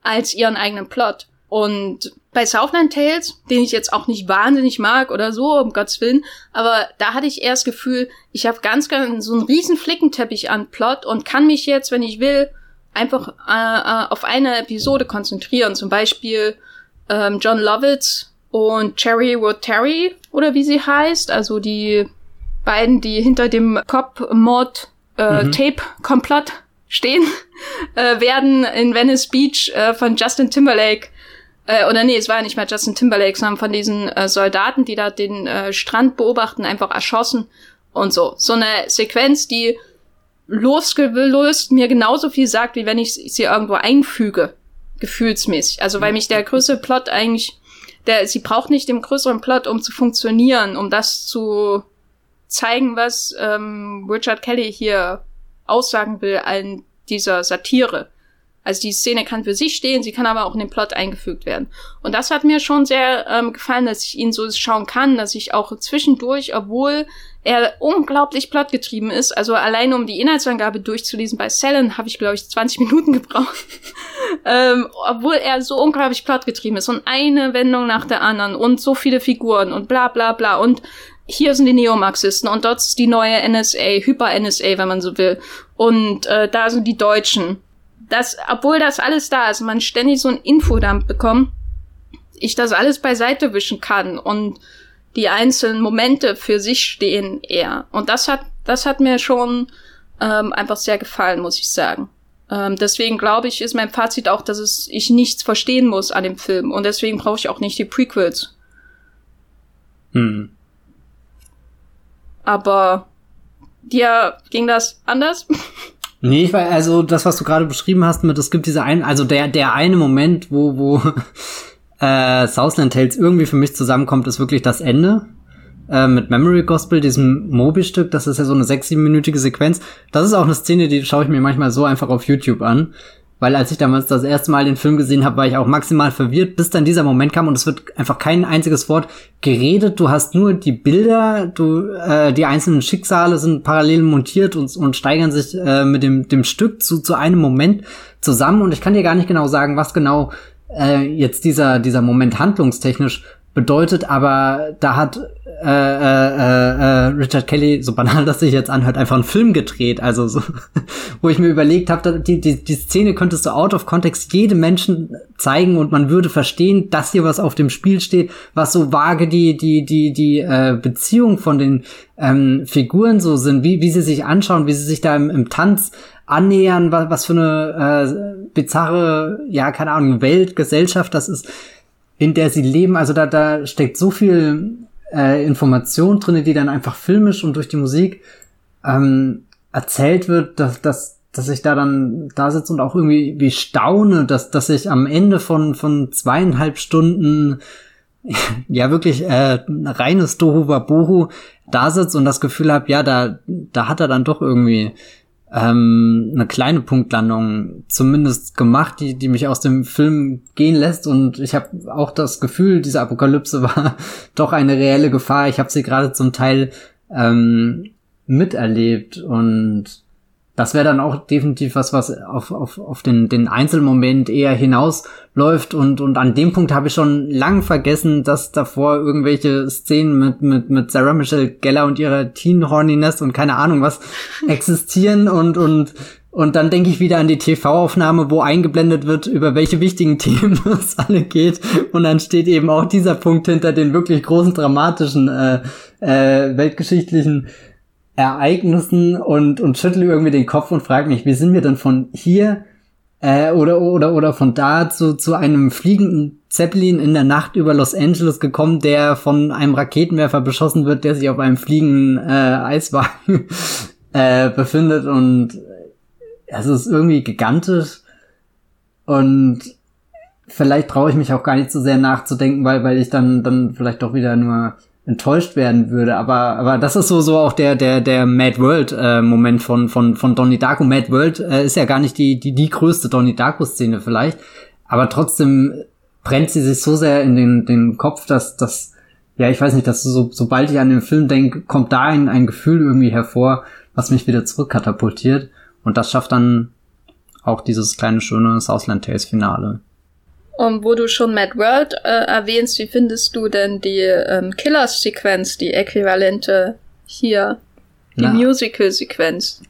als ihren eigenen Plot. Und bei Southland Tales, den ich jetzt auch nicht wahnsinnig mag oder so, um Gottes Willen, aber da hatte ich das Gefühl, ich habe ganz, ganz so einen riesen Flickenteppich an Plot und kann mich jetzt, wenn ich will, einfach äh, äh auf eine Episode konzentrieren. Zum Beispiel ähm, John Lovitz und Cherry Wood Terry oder wie sie heißt, also die beiden, die hinter dem Cop-Mod äh, mhm. Tape-Komplott stehen, *laughs* äh, werden in Venice Beach äh, von Justin Timberlake äh, oder nee, es war nicht mehr Justin Timberlake, sondern von diesen äh, Soldaten, die da den äh, Strand beobachten, einfach erschossen und so. So eine Sequenz, die losgelöst mir genauso viel sagt, wie wenn ich sie irgendwo einfüge, gefühlsmäßig. Also weil mich der größte Plot eigentlich der, sie braucht nicht den größeren Plot, um zu funktionieren, um das zu zeigen, was ähm, Richard Kelly hier aussagen will an dieser Satire. Also die Szene kann für sich stehen, sie kann aber auch in den Plot eingefügt werden. Und das hat mir schon sehr ähm, gefallen, dass ich ihn so schauen kann, dass ich auch zwischendurch, obwohl er unglaublich plotgetrieben ist, also allein um die Inhaltsangabe durchzulesen bei Cellen habe ich, glaube ich, 20 *laughs* Minuten gebraucht. ähm, obwohl er so unglaublich plotgetrieben ist und eine Wendung nach der anderen und so viele Figuren und bla bla bla und hier sind die Neomarxisten und dort ist die neue NSA, Hyper-NSA, wenn man so will. Und äh, da sind die Deutschen dass, obwohl das alles da ist, man ständig so ein Infodump bekommt, ich das alles beiseite wischen kann und die einzelnen Momente für sich stehen eher. Und das hat, das hat mir schon ähm, einfach sehr gefallen, muss ich sagen. Ähm, deswegen glaube ich, ist mein Fazit auch, dass es, ich nichts verstehen muss an dem Film. Und deswegen brauche ich auch nicht die Prequels. Hm. Aber dir ging das anders? *laughs* Nee, ich war, also das, was du gerade beschrieben hast, mit es gibt diese einen, also der, der eine Moment, wo, wo *laughs* äh, Southland Tales irgendwie für mich zusammenkommt, ist wirklich das Ende. Äh, mit Memory Gospel, diesem Moby-Stück, das ist ja so eine sechs, siebenminütige Sequenz. Das ist auch eine Szene, die schaue ich mir manchmal so einfach auf YouTube an. Weil als ich damals das erste Mal den Film gesehen habe, war ich auch maximal verwirrt, bis dann dieser Moment kam und es wird einfach kein einziges Wort geredet. Du hast nur die Bilder, du äh, die einzelnen Schicksale sind parallel montiert und, und steigern sich äh, mit dem, dem Stück zu, zu einem Moment zusammen. Und ich kann dir gar nicht genau sagen, was genau äh, jetzt dieser, dieser Moment handlungstechnisch bedeutet, aber da hat äh, äh, äh, Richard Kelly, so banal *laughs* das sich jetzt anhört, einfach einen Film gedreht. Also so, *laughs* wo ich mir überlegt habe, die, die, die Szene könntest du out of context jedem Menschen zeigen und man würde verstehen, dass hier was auf dem Spiel steht, was so vage die, die, die, die äh, Beziehung von den ähm, Figuren so sind, wie, wie sie sich anschauen, wie sie sich da im, im Tanz annähern, was, was für eine äh, bizarre, ja, keine Ahnung, Welt, Gesellschaft das ist in der sie leben. Also da, da steckt so viel äh, Information drinne, die dann einfach filmisch und durch die Musik ähm, erzählt wird, dass, dass, dass ich da dann da sitze und auch irgendwie wie staune, dass, dass ich am Ende von, von zweieinhalb Stunden *laughs* ja wirklich äh, reines Dohu Wabohu da sitze und das Gefühl habe, ja, da, da hat er dann doch irgendwie ähm, eine kleine Punktlandung zumindest gemacht, die, die mich aus dem Film gehen lässt. Und ich habe auch das Gefühl, diese Apokalypse *laughs* war doch eine reelle Gefahr. Ich habe sie gerade zum Teil ähm, miterlebt und das wäre dann auch definitiv was, was auf, auf, auf den, den Einzelmoment eher hinausläuft. Und, und an dem Punkt habe ich schon lang vergessen, dass davor irgendwelche Szenen mit, mit, mit Sarah Michelle Geller und ihrer Teen Horniness und keine Ahnung was *laughs* existieren. Und, und, und dann denke ich wieder an die TV-Aufnahme, wo eingeblendet wird, über welche wichtigen *laughs* Themen es alle geht. Und dann steht eben auch dieser Punkt hinter den wirklich großen dramatischen, äh, äh, weltgeschichtlichen Ereignissen und, und schüttel irgendwie den Kopf und frage mich, wie sind wir denn von hier äh, oder, oder, oder von da zu, zu einem fliegenden Zeppelin in der Nacht über Los Angeles gekommen, der von einem Raketenwerfer beschossen wird, der sich auf einem fliegenden äh, Eiswagen *laughs* äh, befindet und es ist irgendwie gigantisch und vielleicht traue ich mich auch gar nicht so sehr nachzudenken, weil, weil ich dann, dann vielleicht doch wieder nur enttäuscht werden würde. Aber, aber das ist so, so auch der, der, der Mad World äh, Moment von, von, von Donnie Darko. Mad World äh, ist ja gar nicht die, die, die größte Donnie Darko Szene vielleicht. Aber trotzdem brennt sie sich so sehr in den, den Kopf, dass, dass, ja, ich weiß nicht, dass so, sobald ich an den Film denke, kommt da ein, ein Gefühl irgendwie hervor, was mich wieder zurückkatapultiert. Und das schafft dann auch dieses kleine schöne Southland Tales Finale. Und wo du schon Mad World äh, erwähnst, wie findest du denn die ähm, Killer-Sequenz, die äquivalente hier, die Musical-Sequenz?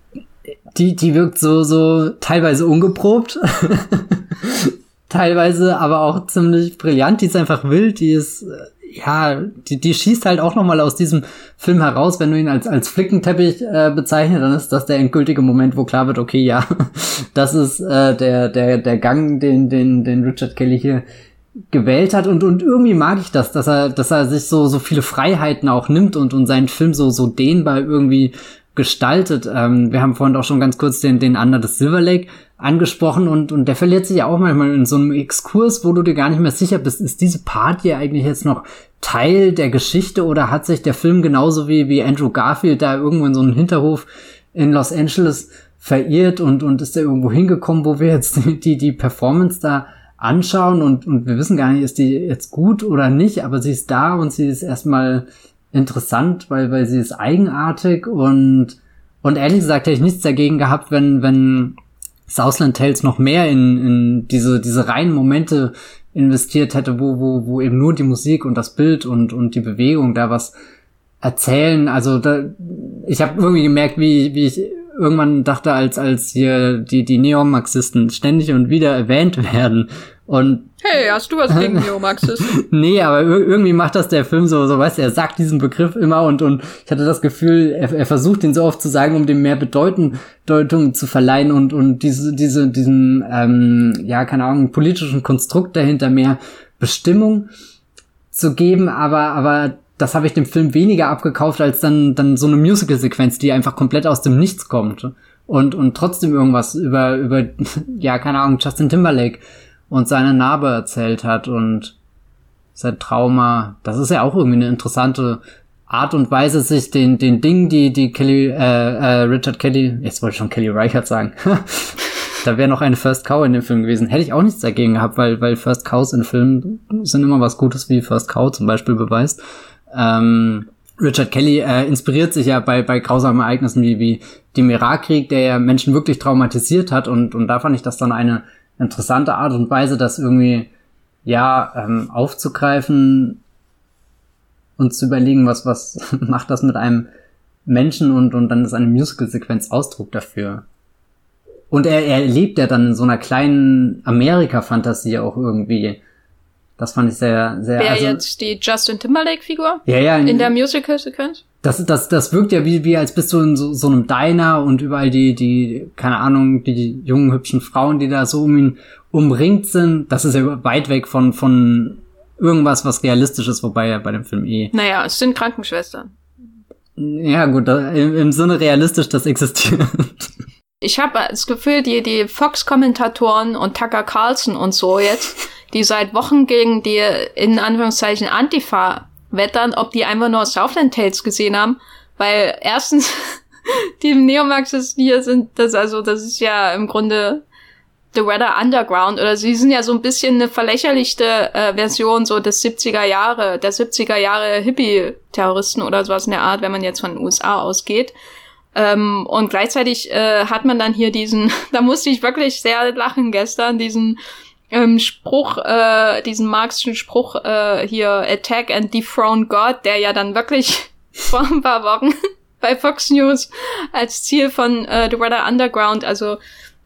Die, die wirkt so, so teilweise ungeprobt, *laughs* teilweise aber auch ziemlich brillant. Die ist einfach wild, die ist äh, ja, die, die schießt halt auch nochmal aus diesem Film heraus, wenn du ihn als, als Flickenteppich äh, bezeichnest, dann ist das der endgültige Moment, wo klar wird, okay, ja, *laughs* das ist äh, der, der, der Gang, den, den, den Richard Kelly hier gewählt hat und, und irgendwie mag ich das, dass er, dass er sich so, so viele Freiheiten auch nimmt und, und seinen Film so, so dehnbar irgendwie gestaltet. Ähm, wir haben vorhin auch schon ganz kurz den, den Under the Silver Lake angesprochen und, und der verliert sich ja auch manchmal in so einem Exkurs, wo du dir gar nicht mehr sicher bist, ist diese Party eigentlich jetzt noch Teil der Geschichte oder hat sich der Film genauso wie, wie Andrew Garfield da irgendwo in so einem Hinterhof in Los Angeles verirrt und, und ist da irgendwo hingekommen, wo wir jetzt die, die Performance da anschauen und, und wir wissen gar nicht, ist die jetzt gut oder nicht, aber sie ist da und sie ist erstmal interessant, weil, weil sie ist eigenartig und, und ehrlich gesagt hätte ich nichts dagegen gehabt, wenn, wenn Southland Tales noch mehr in, in diese, diese reinen Momente investiert hätte, wo, wo, wo eben nur die Musik und das Bild und, und die Bewegung da was erzählen. Also da, ich habe irgendwie gemerkt, wie, wie ich irgendwann dachte, als, als hier die, die Neomarxisten ständig und wieder erwähnt *laughs* werden und hey, hast du was gegen *laughs* Neomarxisten? nee, aber irgendwie macht das der Film so, so weißt du, er sagt diesen Begriff immer und, und ich hatte das Gefühl, er, er versucht den so oft zu sagen, um dem mehr Bedeutung Deutung zu verleihen und, und diese, diese, diesen, ähm, ja, keine Ahnung, politischen Konstrukt dahinter mehr Bestimmung zu geben, aber, aber das habe ich dem Film weniger abgekauft als dann, dann so eine Musical-Sequenz, die einfach komplett aus dem Nichts kommt und, und trotzdem irgendwas über, über, *laughs* ja, keine Ahnung, Justin Timberlake und seine Narbe erzählt hat und sein Trauma. Das ist ja auch irgendwie eine interessante Art und Weise, sich den, den Dingen, die, die Kelly, äh, äh, Richard Kelly, jetzt wollte ich schon Kelly Reichert sagen. *laughs* da wäre noch eine First Cow in dem Film gewesen. Hätte ich auch nichts dagegen gehabt, weil, weil First Cows in Filmen sind immer was Gutes, wie First Cow zum Beispiel beweist. Ähm, Richard Kelly äh, inspiriert sich ja bei, bei grausamen Ereignissen wie, wie dem Irakkrieg, der ja Menschen wirklich traumatisiert hat und, und da fand ich das dann eine interessante Art und Weise, das irgendwie ja ähm, aufzugreifen und zu überlegen, was was *laughs* macht das mit einem Menschen und und dann ist eine Musical-Sequenz Ausdruck dafür. Und er, er lebt ja dann in so einer kleinen Amerika-Fantasie auch irgendwie. Das fand ich sehr, sehr. Wer also, jetzt die Justin Timberlake-Figur? Ja, ja. In, in der Musical-Sequenz? Das, das, das wirkt ja wie, wie als bist du in so, so einem Diner und überall die, die, keine Ahnung, die, jungen, hübschen Frauen, die da so um ihn umringt sind. Das ist ja weit weg von, von irgendwas, was realistisch ist, wobei ja bei dem Film eh. Naja, es sind Krankenschwestern. Ja, gut, im, im Sinne realistisch, das existiert. Ich habe das Gefühl, die, die Fox-Kommentatoren und Tucker Carlson und so jetzt, die seit Wochen gegen die in Anführungszeichen Antifa wettern, ob die einfach nur Southland Tales gesehen haben, weil erstens *laughs* die Neomarxisten hier sind, das also, das ist ja im Grunde The Weather Underground oder sie sind ja so ein bisschen eine verlächerlichte äh, Version so des 70er Jahre, der 70er Jahre Hippie-Terroristen oder sowas in der Art, wenn man jetzt von den USA ausgeht. Ähm, und gleichzeitig äh, hat man dann hier diesen, *laughs* da musste ich wirklich sehr lachen gestern, diesen ähm, Spruch, äh, diesen marxischen Spruch äh, hier, Attack and Dethrone God, der ja dann wirklich *laughs* vor ein paar Wochen *laughs* bei Fox News als Ziel von äh, The Weather Underground, also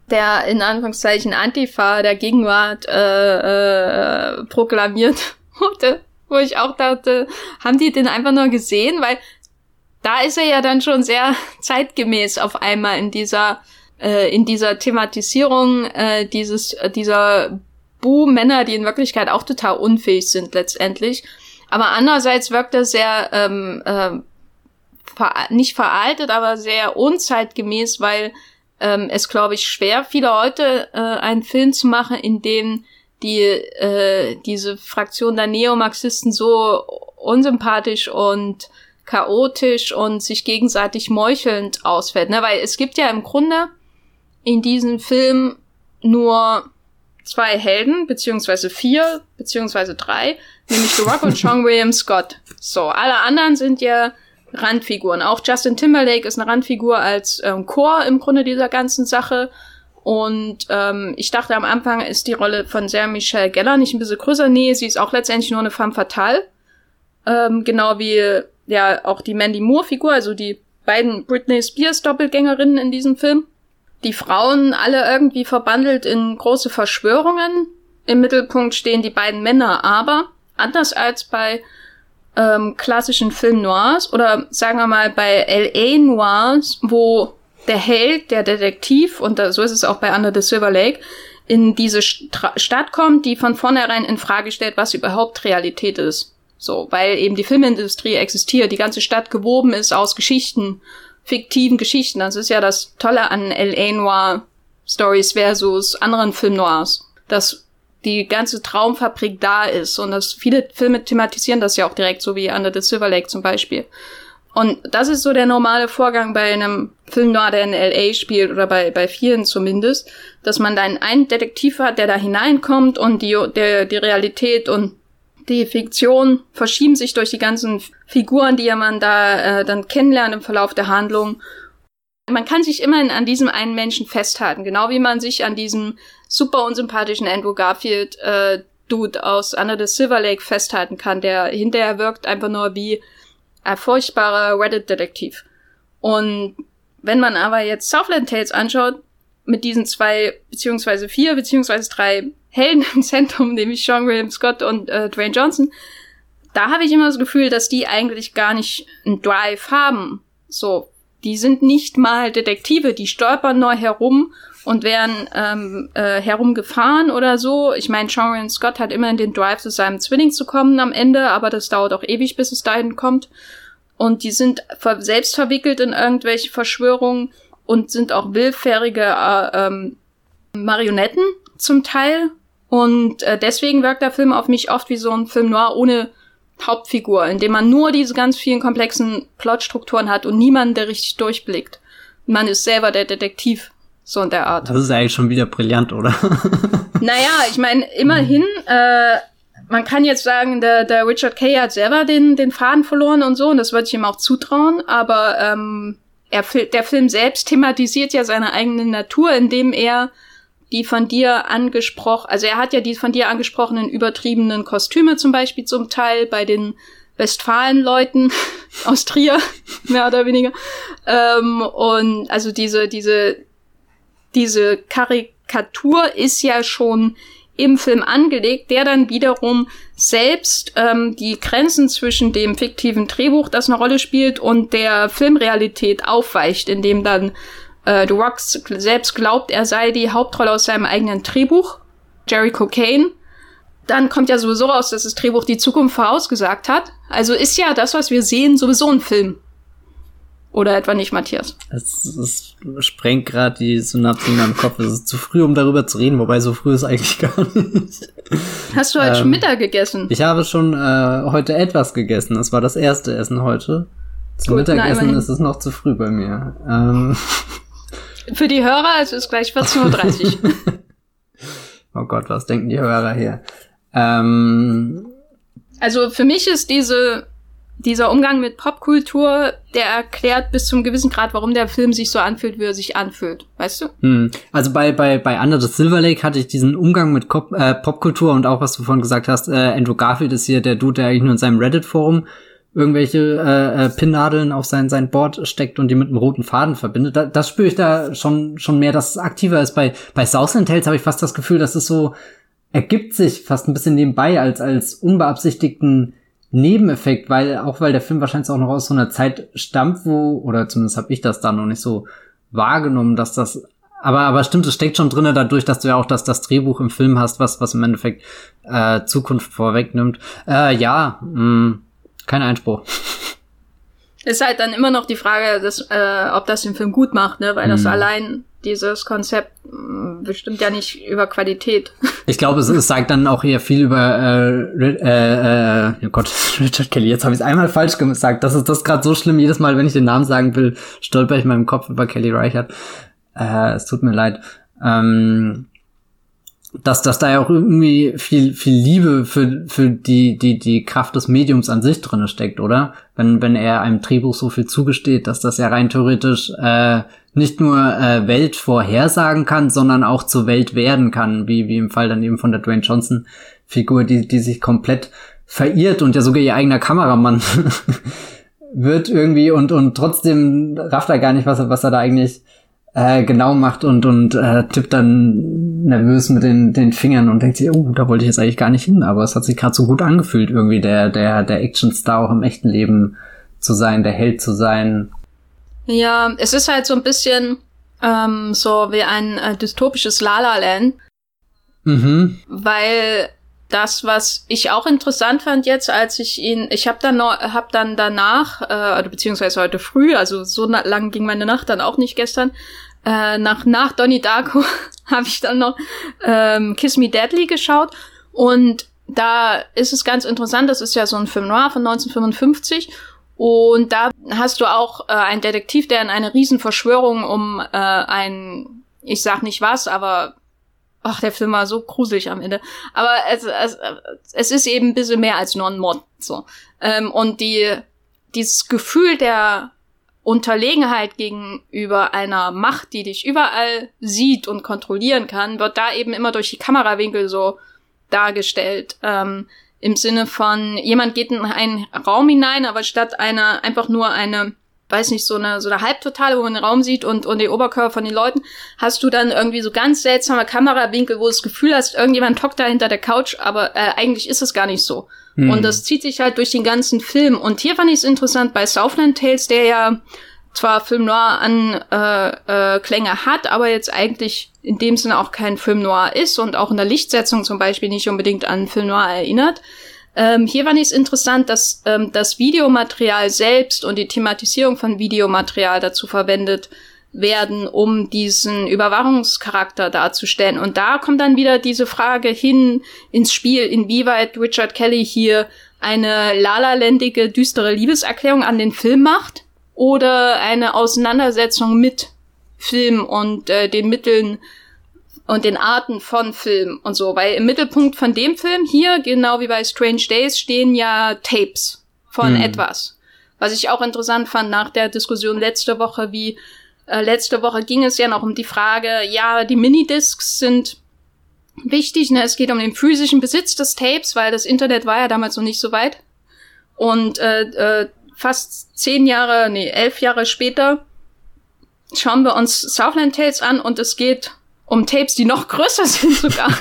der in Anführungszeichen Antifa der Gegenwart äh, äh, proklamiert *laughs* wurde, wo ich auch dachte, haben die den einfach nur gesehen, weil da ist er ja dann schon sehr zeitgemäß auf einmal in dieser äh, in dieser Thematisierung äh, dieses äh, dieser Bu-Männer, die in Wirklichkeit auch total unfähig sind letztendlich. Aber andererseits wirkt er sehr ähm, äh, ver nicht veraltet, aber sehr unzeitgemäß, weil ähm, es, glaube ich, schwer viele Leute äh, einen Film zu machen, in dem die äh, diese Fraktion der Neomarxisten so unsympathisch und chaotisch und sich gegenseitig meuchelnd ausfällt. Ne? Weil es gibt ja im Grunde in diesem Film nur zwei Helden, beziehungsweise vier, beziehungsweise drei, nämlich The Rock und *laughs* Sean William Scott. So, alle anderen sind ja Randfiguren. Auch Justin Timberlake ist eine Randfigur als ähm, Chor im Grunde dieser ganzen Sache. Und ähm, ich dachte am Anfang ist die Rolle von Sarah Michelle Geller nicht ein bisschen größer. Nee, sie ist auch letztendlich nur eine femme fatale. Ähm, genau wie ja auch die Mandy Moore-Figur, also die beiden Britney Spears-Doppelgängerinnen in diesem Film. Die Frauen alle irgendwie verbandelt in große Verschwörungen. Im Mittelpunkt stehen die beiden Männer, aber anders als bei ähm, klassischen Film Noirs oder sagen wir mal bei LA Noirs, wo der Held, der Detektiv, und da, so ist es auch bei Under the Silver Lake, in diese Stra Stadt kommt, die von vornherein in Frage stellt, was überhaupt Realität ist. So, weil eben die Filmindustrie existiert, die ganze Stadt gewoben ist aus Geschichten, fiktiven Geschichten. Das ist ja das Tolle an LA Noir Stories versus anderen Film Noirs. Dass die ganze Traumfabrik da ist und dass viele Filme thematisieren das ja auch direkt, so wie Under the Silver Lake zum Beispiel. Und das ist so der normale Vorgang bei einem Film noir, der in L.A. spielt oder bei, bei vielen zumindest, dass man dann einen Detektiv hat, der da hineinkommt und die, der, die Realität und die Fiktion verschieben sich durch die ganzen Figuren, die man da äh, dann kennenlernt im Verlauf der Handlung. Man kann sich immer an diesem einen Menschen festhalten, genau wie man sich an diesem super unsympathischen Andrew Garfield äh, Dude aus Under the Silver Lake festhalten kann, der hinterher wirkt einfach nur wie ein furchtbarer Reddit-Detektiv. Und wenn man aber jetzt Southland Tales anschaut, mit diesen zwei, beziehungsweise vier, beziehungsweise drei Helden im Zentrum, nämlich Sean William Scott und äh, Dwayne Johnson, da habe ich immer das Gefühl, dass die eigentlich gar nicht einen Drive haben. So, die sind nicht mal Detektive, die stolpern nur herum und werden ähm, äh, herumgefahren oder so. Ich meine, Sean Scott hat immerhin den Drive, zu seinem Zwilling zu kommen am Ende, aber das dauert auch ewig, bis es dahin kommt. Und die sind selbst verwickelt in irgendwelche Verschwörungen und sind auch willfährige äh, ähm, Marionetten zum Teil. Und äh, deswegen wirkt der Film auf mich oft wie so ein Film noir ohne Hauptfigur, in dem man nur diese ganz vielen komplexen Plotstrukturen hat und niemanden, der richtig durchblickt. Man ist selber der Detektiv so in der Art. Das ist eigentlich schon wieder brillant, oder? *laughs* naja, ich meine, immerhin, äh, man kann jetzt sagen, der, der Richard Kay hat selber den, den Faden verloren und so, und das würde ich ihm auch zutrauen, aber ähm, er, der Film selbst thematisiert ja seine eigene Natur, indem er die von dir angesprochen, also er hat ja die von dir angesprochenen übertriebenen Kostüme zum Beispiel zum Teil bei den Westfalen-Leuten *laughs* aus Trier, *laughs* mehr oder weniger. Ähm, und also diese, diese diese Karikatur ist ja schon im Film angelegt, der dann wiederum selbst ähm, die Grenzen zwischen dem fiktiven Drehbuch, das eine Rolle spielt, und der Filmrealität aufweicht, indem dann äh, The Rock selbst glaubt, er sei die Hauptrolle aus seinem eigenen Drehbuch, Jerry Cocaine, dann kommt ja sowieso raus, dass das Drehbuch die Zukunft vorausgesagt hat. Also ist ja das, was wir sehen, sowieso ein Film. Oder etwa nicht, Matthias? Es, es sprengt gerade die Synapsen in meinem Kopf. Es ist zu früh, um darüber zu reden, wobei so früh ist eigentlich *laughs* gar nicht. Hast du heute ähm, schon Mittag gegessen? Ich habe schon äh, heute etwas gegessen. Das war das erste Essen heute. Zum Gut, Mittagessen ist es noch zu früh bei mir. Ähm. *laughs* Für die Hörer, es ist gleich 14.30 Uhr. *laughs* oh Gott, was denken die Hörer hier? Ähm, also für mich ist diese dieser Umgang mit Popkultur, der erklärt bis zum gewissen Grad, warum der Film sich so anfühlt, wie er sich anfühlt. Weißt du? Hm. Also bei, bei, bei Under the Silver Lake hatte ich diesen Umgang mit Cop äh, Popkultur und auch, was du vorhin gesagt hast, äh, Andrew Garfield ist hier der Dude, der eigentlich nur in seinem Reddit-Forum irgendwelche äh, äh, Pinnadeln auf sein, sein Board steckt und die mit einem roten Faden verbindet. Da, das spüre ich da schon, schon mehr, dass es aktiver ist. Bei, bei Southland Tales habe ich fast das Gefühl, dass es so ergibt sich fast ein bisschen nebenbei als, als unbeabsichtigten Nebeneffekt, weil auch weil der Film wahrscheinlich auch noch aus so einer Zeit stammt, wo oder zumindest habe ich das da noch nicht so wahrgenommen, dass das aber aber stimmt, es steckt schon drinne dadurch, dass du ja auch das das Drehbuch im Film hast, was was im Endeffekt äh, Zukunft vorwegnimmt. Äh, ja, mh, mm, kein Einspruch. Ist halt dann immer noch die Frage, dass, äh, ob das den Film gut macht, ne? Weil das mhm. allein dieses Konzept mm, bestimmt ja nicht über Qualität. *laughs* Ich glaube, es, es sagt dann auch eher viel über äh, äh, äh, oh Gott, *laughs* Richard Kelly. Jetzt habe ich es einmal falsch gesagt. Das ist das gerade so schlimm. Jedes Mal, wenn ich den Namen sagen will, stolper ich in meinem Kopf über Kelly Reichert. Äh, es tut mir leid. Ähm, dass, dass da ja auch irgendwie viel, viel Liebe für, für die, die, die Kraft des Mediums an sich drinne steckt, oder? Wenn, wenn er einem Drehbuch so viel zugesteht, dass das ja rein theoretisch äh, nicht nur äh, Welt vorhersagen kann, sondern auch zur Welt werden kann, wie, wie im Fall dann eben von der Dwayne Johnson Figur, die, die sich komplett verirrt und ja sogar ihr eigener Kameramann *laughs* wird irgendwie und, und trotzdem rafft er gar nicht, was er, was er da eigentlich äh, genau macht und, und äh, tippt dann nervös mit den, den Fingern und denkt sich, oh, da wollte ich jetzt eigentlich gar nicht hin, aber es hat sich gerade so gut angefühlt, irgendwie der, der, der Actionstar auch im echten Leben zu sein, der Held zu sein. Ja, es ist halt so ein bisschen ähm, so wie ein äh, dystopisches La Land. Mhm. Weil das, was ich auch interessant fand jetzt, als ich ihn, ich habe dann noch, hab dann danach, äh, oder beziehungsweise heute früh, also so lang ging meine Nacht dann auch nicht gestern, äh, nach, nach Donnie Darko *laughs* habe ich dann noch ähm, Kiss Me Deadly geschaut und da ist es ganz interessant, das ist ja so ein Film noir von 1955 und da hast du auch äh, einen Detektiv, der in eine Riesenverschwörung um äh, ein, ich sag nicht was, aber ach, der Film war so gruselig am Ende. Aber es, es, es ist eben ein bisschen mehr als nur ein Mod. So. Ähm, und die, dieses Gefühl der Unterlegenheit gegenüber einer Macht, die dich überall sieht und kontrollieren kann, wird da eben immer durch die Kamerawinkel so dargestellt. Ähm, Im Sinne von, jemand geht in einen Raum hinein, aber statt einer einfach nur eine weiß nicht, so eine, so eine Halbtotale, wo man den Raum sieht und, und den Oberkörper von den Leuten, hast du dann irgendwie so ganz seltsame Kamerawinkel, wo du das Gefühl hast, irgendjemand hockt da hinter der Couch, aber äh, eigentlich ist es gar nicht so. Hm. Und das zieht sich halt durch den ganzen Film. Und hier fand ich es interessant bei Southland Tales, der ja zwar Film Noir an äh, äh, Klänge hat, aber jetzt eigentlich in dem Sinne auch kein Film Noir ist und auch in der Lichtsetzung zum Beispiel nicht unbedingt an Film Noir erinnert. Ähm, hier fand ich es interessant, dass ähm, das Videomaterial selbst und die Thematisierung von Videomaterial dazu verwendet werden, um diesen Überwachungscharakter darzustellen. Und da kommt dann wieder diese Frage hin ins Spiel, inwieweit Richard Kelly hier eine lalalendige, düstere Liebeserklärung an den Film macht oder eine Auseinandersetzung mit Film und äh, den Mitteln und den Arten von Film und so, weil im Mittelpunkt von dem Film hier, genau wie bei Strange Days, stehen ja Tapes von hm. etwas. Was ich auch interessant fand nach der Diskussion letzte Woche, wie äh, letzte Woche ging es ja noch um die Frage, ja, die Minidiscs sind wichtig, ne? Es geht um den physischen Besitz des Tapes, weil das Internet war ja damals noch nicht so weit. Und äh, äh, fast zehn Jahre, nee, elf Jahre später schauen wir uns Southland Tales an und es geht um Tapes, die noch größer *laughs* sind sogar,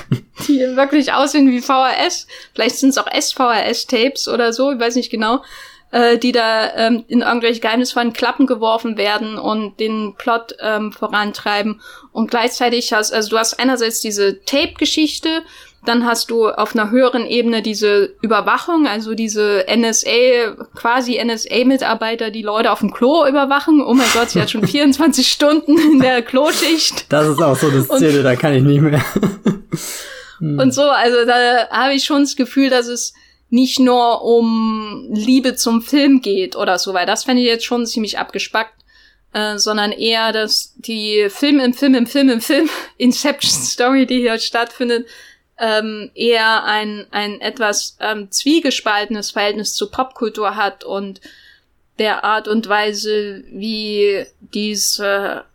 die wirklich aussehen wie VHS. Vielleicht sind es auch SVHS-Tapes oder so, ich weiß nicht genau, äh, die da ähm, in irgendwelche geheimnisvollen Klappen geworfen werden und den Plot ähm, vorantreiben. Und gleichzeitig hast, also du hast einerseits diese Tape-Geschichte, Dann hast du auf einer höheren Ebene diese Überwachung, also diese NSA, quasi NSA-Mitarbeiter, die Leute auf dem Klo überwachen. Oh mein Gott, sie hat schon *laughs* 24 Stunden in der Kloschicht. Das ist auch so eine Szene, und, da kann ich nicht mehr. *laughs* und so, also da habe ich schon das Gefühl, dass es nicht nur um Liebe zum Film geht oder so, weil das fände ich jetzt schon ziemlich abgespackt. Äh, sondern eher, dass die Film im Film im Film im Film *laughs* Inception Story, die hier stattfindet, ähm, eher ein, ein etwas ähm, zwiegespaltenes Verhältnis zu Popkultur hat und der Art und Weise, wie diese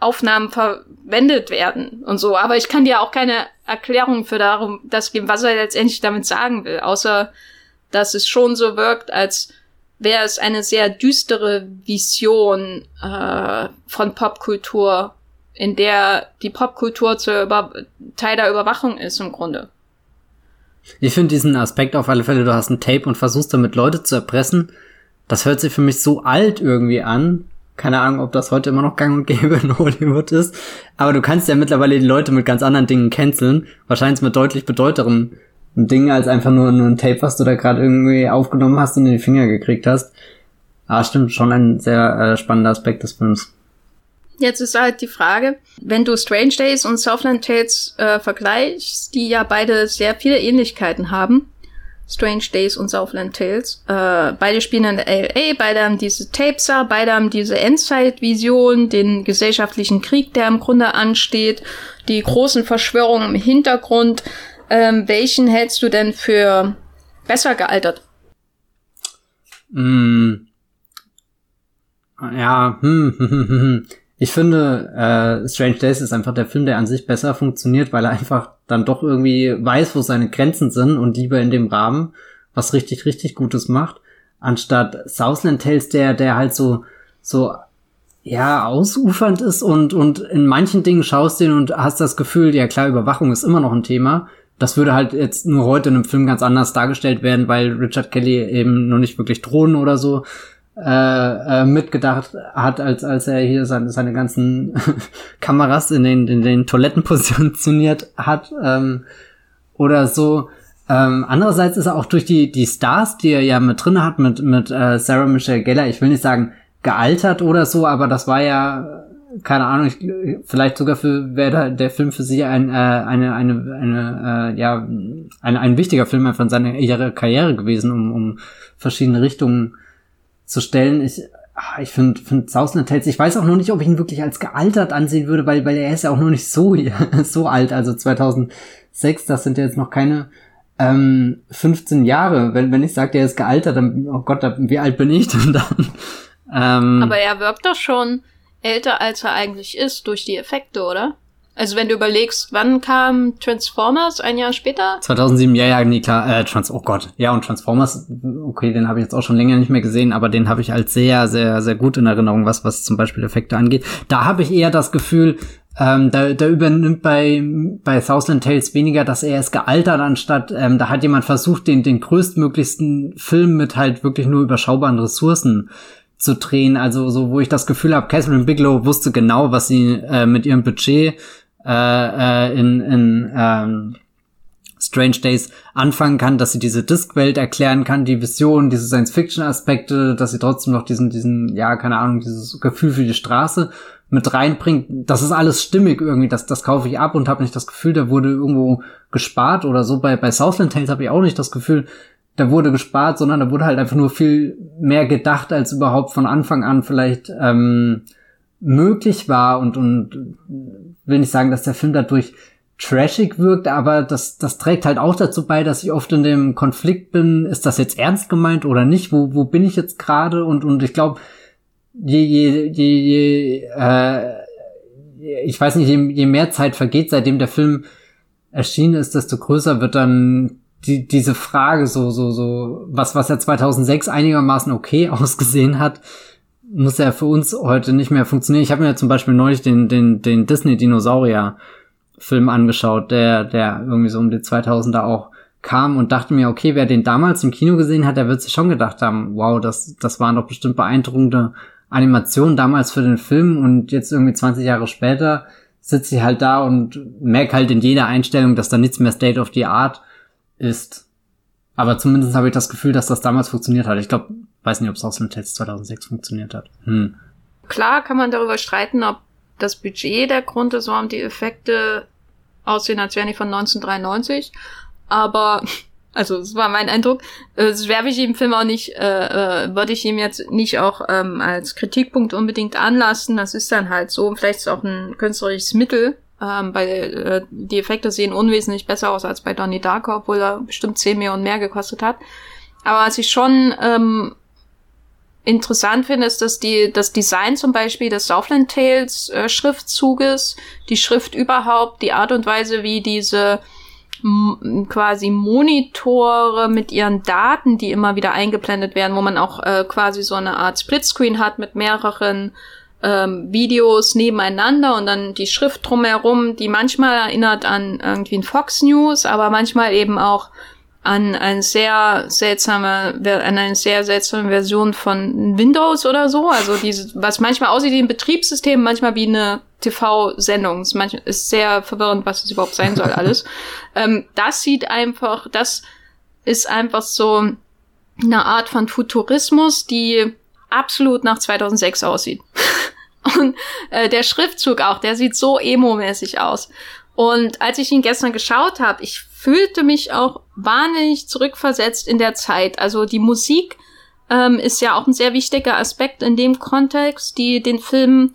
Aufnahmen verwendet werden und so. Aber ich kann dir auch keine Erklärung für darum, das geben, was er letztendlich damit sagen will, außer dass es schon so wirkt, als wäre es eine sehr düstere Vision äh, von Popkultur in der die Popkultur zur Über Teil der Überwachung ist im Grunde. Ich finde diesen Aspekt auf alle Fälle, du hast ein Tape und versuchst damit Leute zu erpressen, das hört sich für mich so alt irgendwie an. Keine Ahnung, ob das heute immer noch gang und gäbe in Hollywood ist. Aber du kannst ja mittlerweile die Leute mit ganz anderen Dingen canceln. Wahrscheinlich mit deutlich bedeuteren Dingen als einfach nur, nur ein Tape, was du da gerade irgendwie aufgenommen hast und in die Finger gekriegt hast. Aber stimmt, schon ein sehr äh, spannender Aspekt des Films. Jetzt ist halt die Frage, wenn du Strange Days und Southland Tales äh, vergleichst, die ja beide sehr viele Ähnlichkeiten haben, Strange Days und Southland Tales, äh, beide spielen in LA, beide haben diese Tapes, beide haben diese Endzeit-Vision, den gesellschaftlichen Krieg, der im Grunde ansteht, die großen Verschwörungen im Hintergrund. Ähm, welchen hältst du denn für besser gealtert? Mm. Ja, hm, hm, hm, hm. Ich finde, äh, Strange Days ist einfach der Film, der an sich besser funktioniert, weil er einfach dann doch irgendwie weiß, wo seine Grenzen sind und lieber in dem Rahmen was richtig, richtig Gutes macht, anstatt Southland Tales, der, der halt so, so, ja, ausufernd ist und, und in manchen Dingen schaust du ihn und hast das Gefühl, ja klar, Überwachung ist immer noch ein Thema. Das würde halt jetzt nur heute in einem Film ganz anders dargestellt werden, weil Richard Kelly eben noch nicht wirklich Drohnen oder so äh, äh, mitgedacht hat, als als er hier seine, seine ganzen *laughs* Kameras in den in den Toiletten *laughs* positioniert hat ähm, oder so. Ähm, andererseits ist er auch durch die die Stars, die er ja mit drin hat, mit mit äh, Sarah Michelle Gellar, ich will nicht sagen gealtert oder so, aber das war ja keine Ahnung, ich, vielleicht sogar für wäre der Film für sie ein äh, eine eine eine äh, ja ein, ein wichtiger Film in seiner ihrer Karriere gewesen, um um verschiedene Richtungen zu stellen. Ich, ah, ich finde find Southland Tales, ich weiß auch noch nicht, ob ich ihn wirklich als gealtert ansehen würde, weil, weil er ist ja auch noch nicht so, *laughs* so alt, also 2006, das sind ja jetzt noch keine ähm, 15 Jahre. Wenn, wenn ich sage, der ist gealtert, dann, oh Gott, wie alt bin ich denn dann? *laughs* Ähm, Aber er wirkt doch schon älter, als er eigentlich ist, durch die Effekte, oder? Also wenn du überlegst, wann kam Transformers ein Jahr später? 2007, ja, ja, nee, klar, äh, Trans, oh Gott, ja, und Transformers, okay, den habe ich jetzt auch schon länger nicht mehr gesehen, aber den habe ich als sehr, sehr, sehr gut in Erinnerung, was, was zum Beispiel Effekte angeht. Da habe ich eher das Gefühl, ähm, da, da übernimmt bei, bei Southland Tales weniger, dass er ist gealtert, anstatt ähm, da hat jemand versucht, den, den größtmöglichsten Film mit halt wirklich nur überschaubaren Ressourcen zu drehen. Also so, wo ich das Gefühl habe, Catherine Bigelow wusste genau, was sie äh, mit ihrem Budget äh, äh, in, in ähm, Strange Days anfangen kann, dass sie diese Diskwelt erklären kann, die Vision, diese Science-Fiction-Aspekte, dass sie trotzdem noch diesen, diesen, ja, keine Ahnung, dieses Gefühl für die Straße mit reinbringt. Das ist alles stimmig irgendwie, das, das kaufe ich ab und habe nicht das Gefühl, da wurde irgendwo gespart oder so. Bei, bei Southland Tales habe ich auch nicht das Gefühl, da wurde gespart, sondern da wurde halt einfach nur viel mehr gedacht, als überhaupt von Anfang an vielleicht ähm, möglich war und, und will nicht sagen, dass der Film dadurch trashig wirkt, aber das, das trägt halt auch dazu bei, dass ich oft in dem Konflikt bin, ist das jetzt ernst gemeint oder nicht? Wo, wo bin ich jetzt gerade? Und, und ich glaube, je, je, je, je äh, ich weiß nicht, je, je mehr Zeit vergeht, seitdem der Film erschienen ist, desto größer wird dann die, diese Frage so, so, so, was, was ja 2006 einigermaßen okay *laughs* ausgesehen hat, muss ja für uns heute nicht mehr funktionieren. Ich habe mir zum Beispiel neulich den, den, den Disney-Dinosaurier-Film angeschaut, der, der irgendwie so um die 2000er auch kam und dachte mir, okay, wer den damals im Kino gesehen hat, der wird sich schon gedacht haben, wow, das, das waren doch bestimmt beeindruckende Animationen damals für den Film und jetzt irgendwie 20 Jahre später sitze ich halt da und merke halt in jeder Einstellung, dass da nichts mehr State of the Art ist. Aber zumindest habe ich das Gefühl, dass das damals funktioniert hat. Ich glaube, weiß nicht, ob es aus dem Test 2006 funktioniert hat. Hm. Klar kann man darüber streiten, ob das Budget der Grund ist, warum die Effekte aussehen, als wären die von 1993. Aber, *laughs* also es war mein Eindruck, das werfe ich ihm Film auch nicht, äh, äh, würde ich ihm jetzt nicht auch ähm, als Kritikpunkt unbedingt anlassen. Das ist dann halt so. Vielleicht ist es auch ein künstlerisches Mittel, ähm, weil äh, die Effekte sehen unwesentlich besser aus als bei Donnie Darko, obwohl er bestimmt 10 Millionen mehr gekostet hat. Aber was ich schon ähm, interessant finde, ist, dass die, das Design zum Beispiel des Southland Tales äh, Schriftzuges, die Schrift überhaupt, die Art und Weise, wie diese quasi Monitore mit ihren Daten, die immer wieder eingeblendet werden, wo man auch äh, quasi so eine Art Splitscreen hat mit mehreren ähm, Videos nebeneinander und dann die Schrift drumherum, die manchmal erinnert an irgendwie ein Fox News, aber manchmal eben auch an eine sehr seltsame, an eine sehr seltsame Version von Windows oder so. Also diese, was manchmal aussieht wie ein Betriebssystem, manchmal wie eine TV-Sendung. Es ist sehr verwirrend, was es überhaupt sein soll, alles. *laughs* ähm, das sieht einfach, das ist einfach so eine Art von Futurismus, die absolut nach 2006 aussieht. *laughs* Und äh, der Schriftzug auch, der sieht so emo-mäßig aus. Und als ich ihn gestern geschaut habe, ich fühlte mich auch wahnsinnig zurückversetzt in der Zeit. Also die Musik ähm, ist ja auch ein sehr wichtiger Aspekt in dem Kontext, die den Film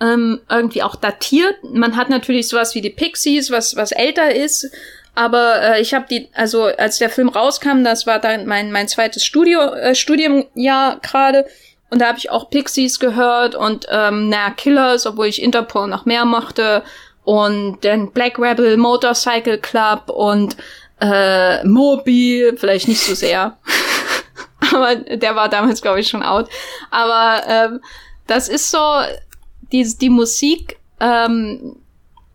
ähm, irgendwie auch datiert. Man hat natürlich sowas wie die Pixies, was was älter ist, aber äh, ich habe die, also als der Film rauskam, das war dann mein mein zweites Studio äh, Studienjahr gerade. Und da habe ich auch Pixies gehört und ähm, naja, Killers, obwohl ich Interpol noch mehr mochte und den Black Rebel Motorcycle Club und äh, Moby, vielleicht nicht so sehr. *laughs* Aber der war damals, glaube ich, schon out. Aber ähm, das ist so, die, die Musik ähm,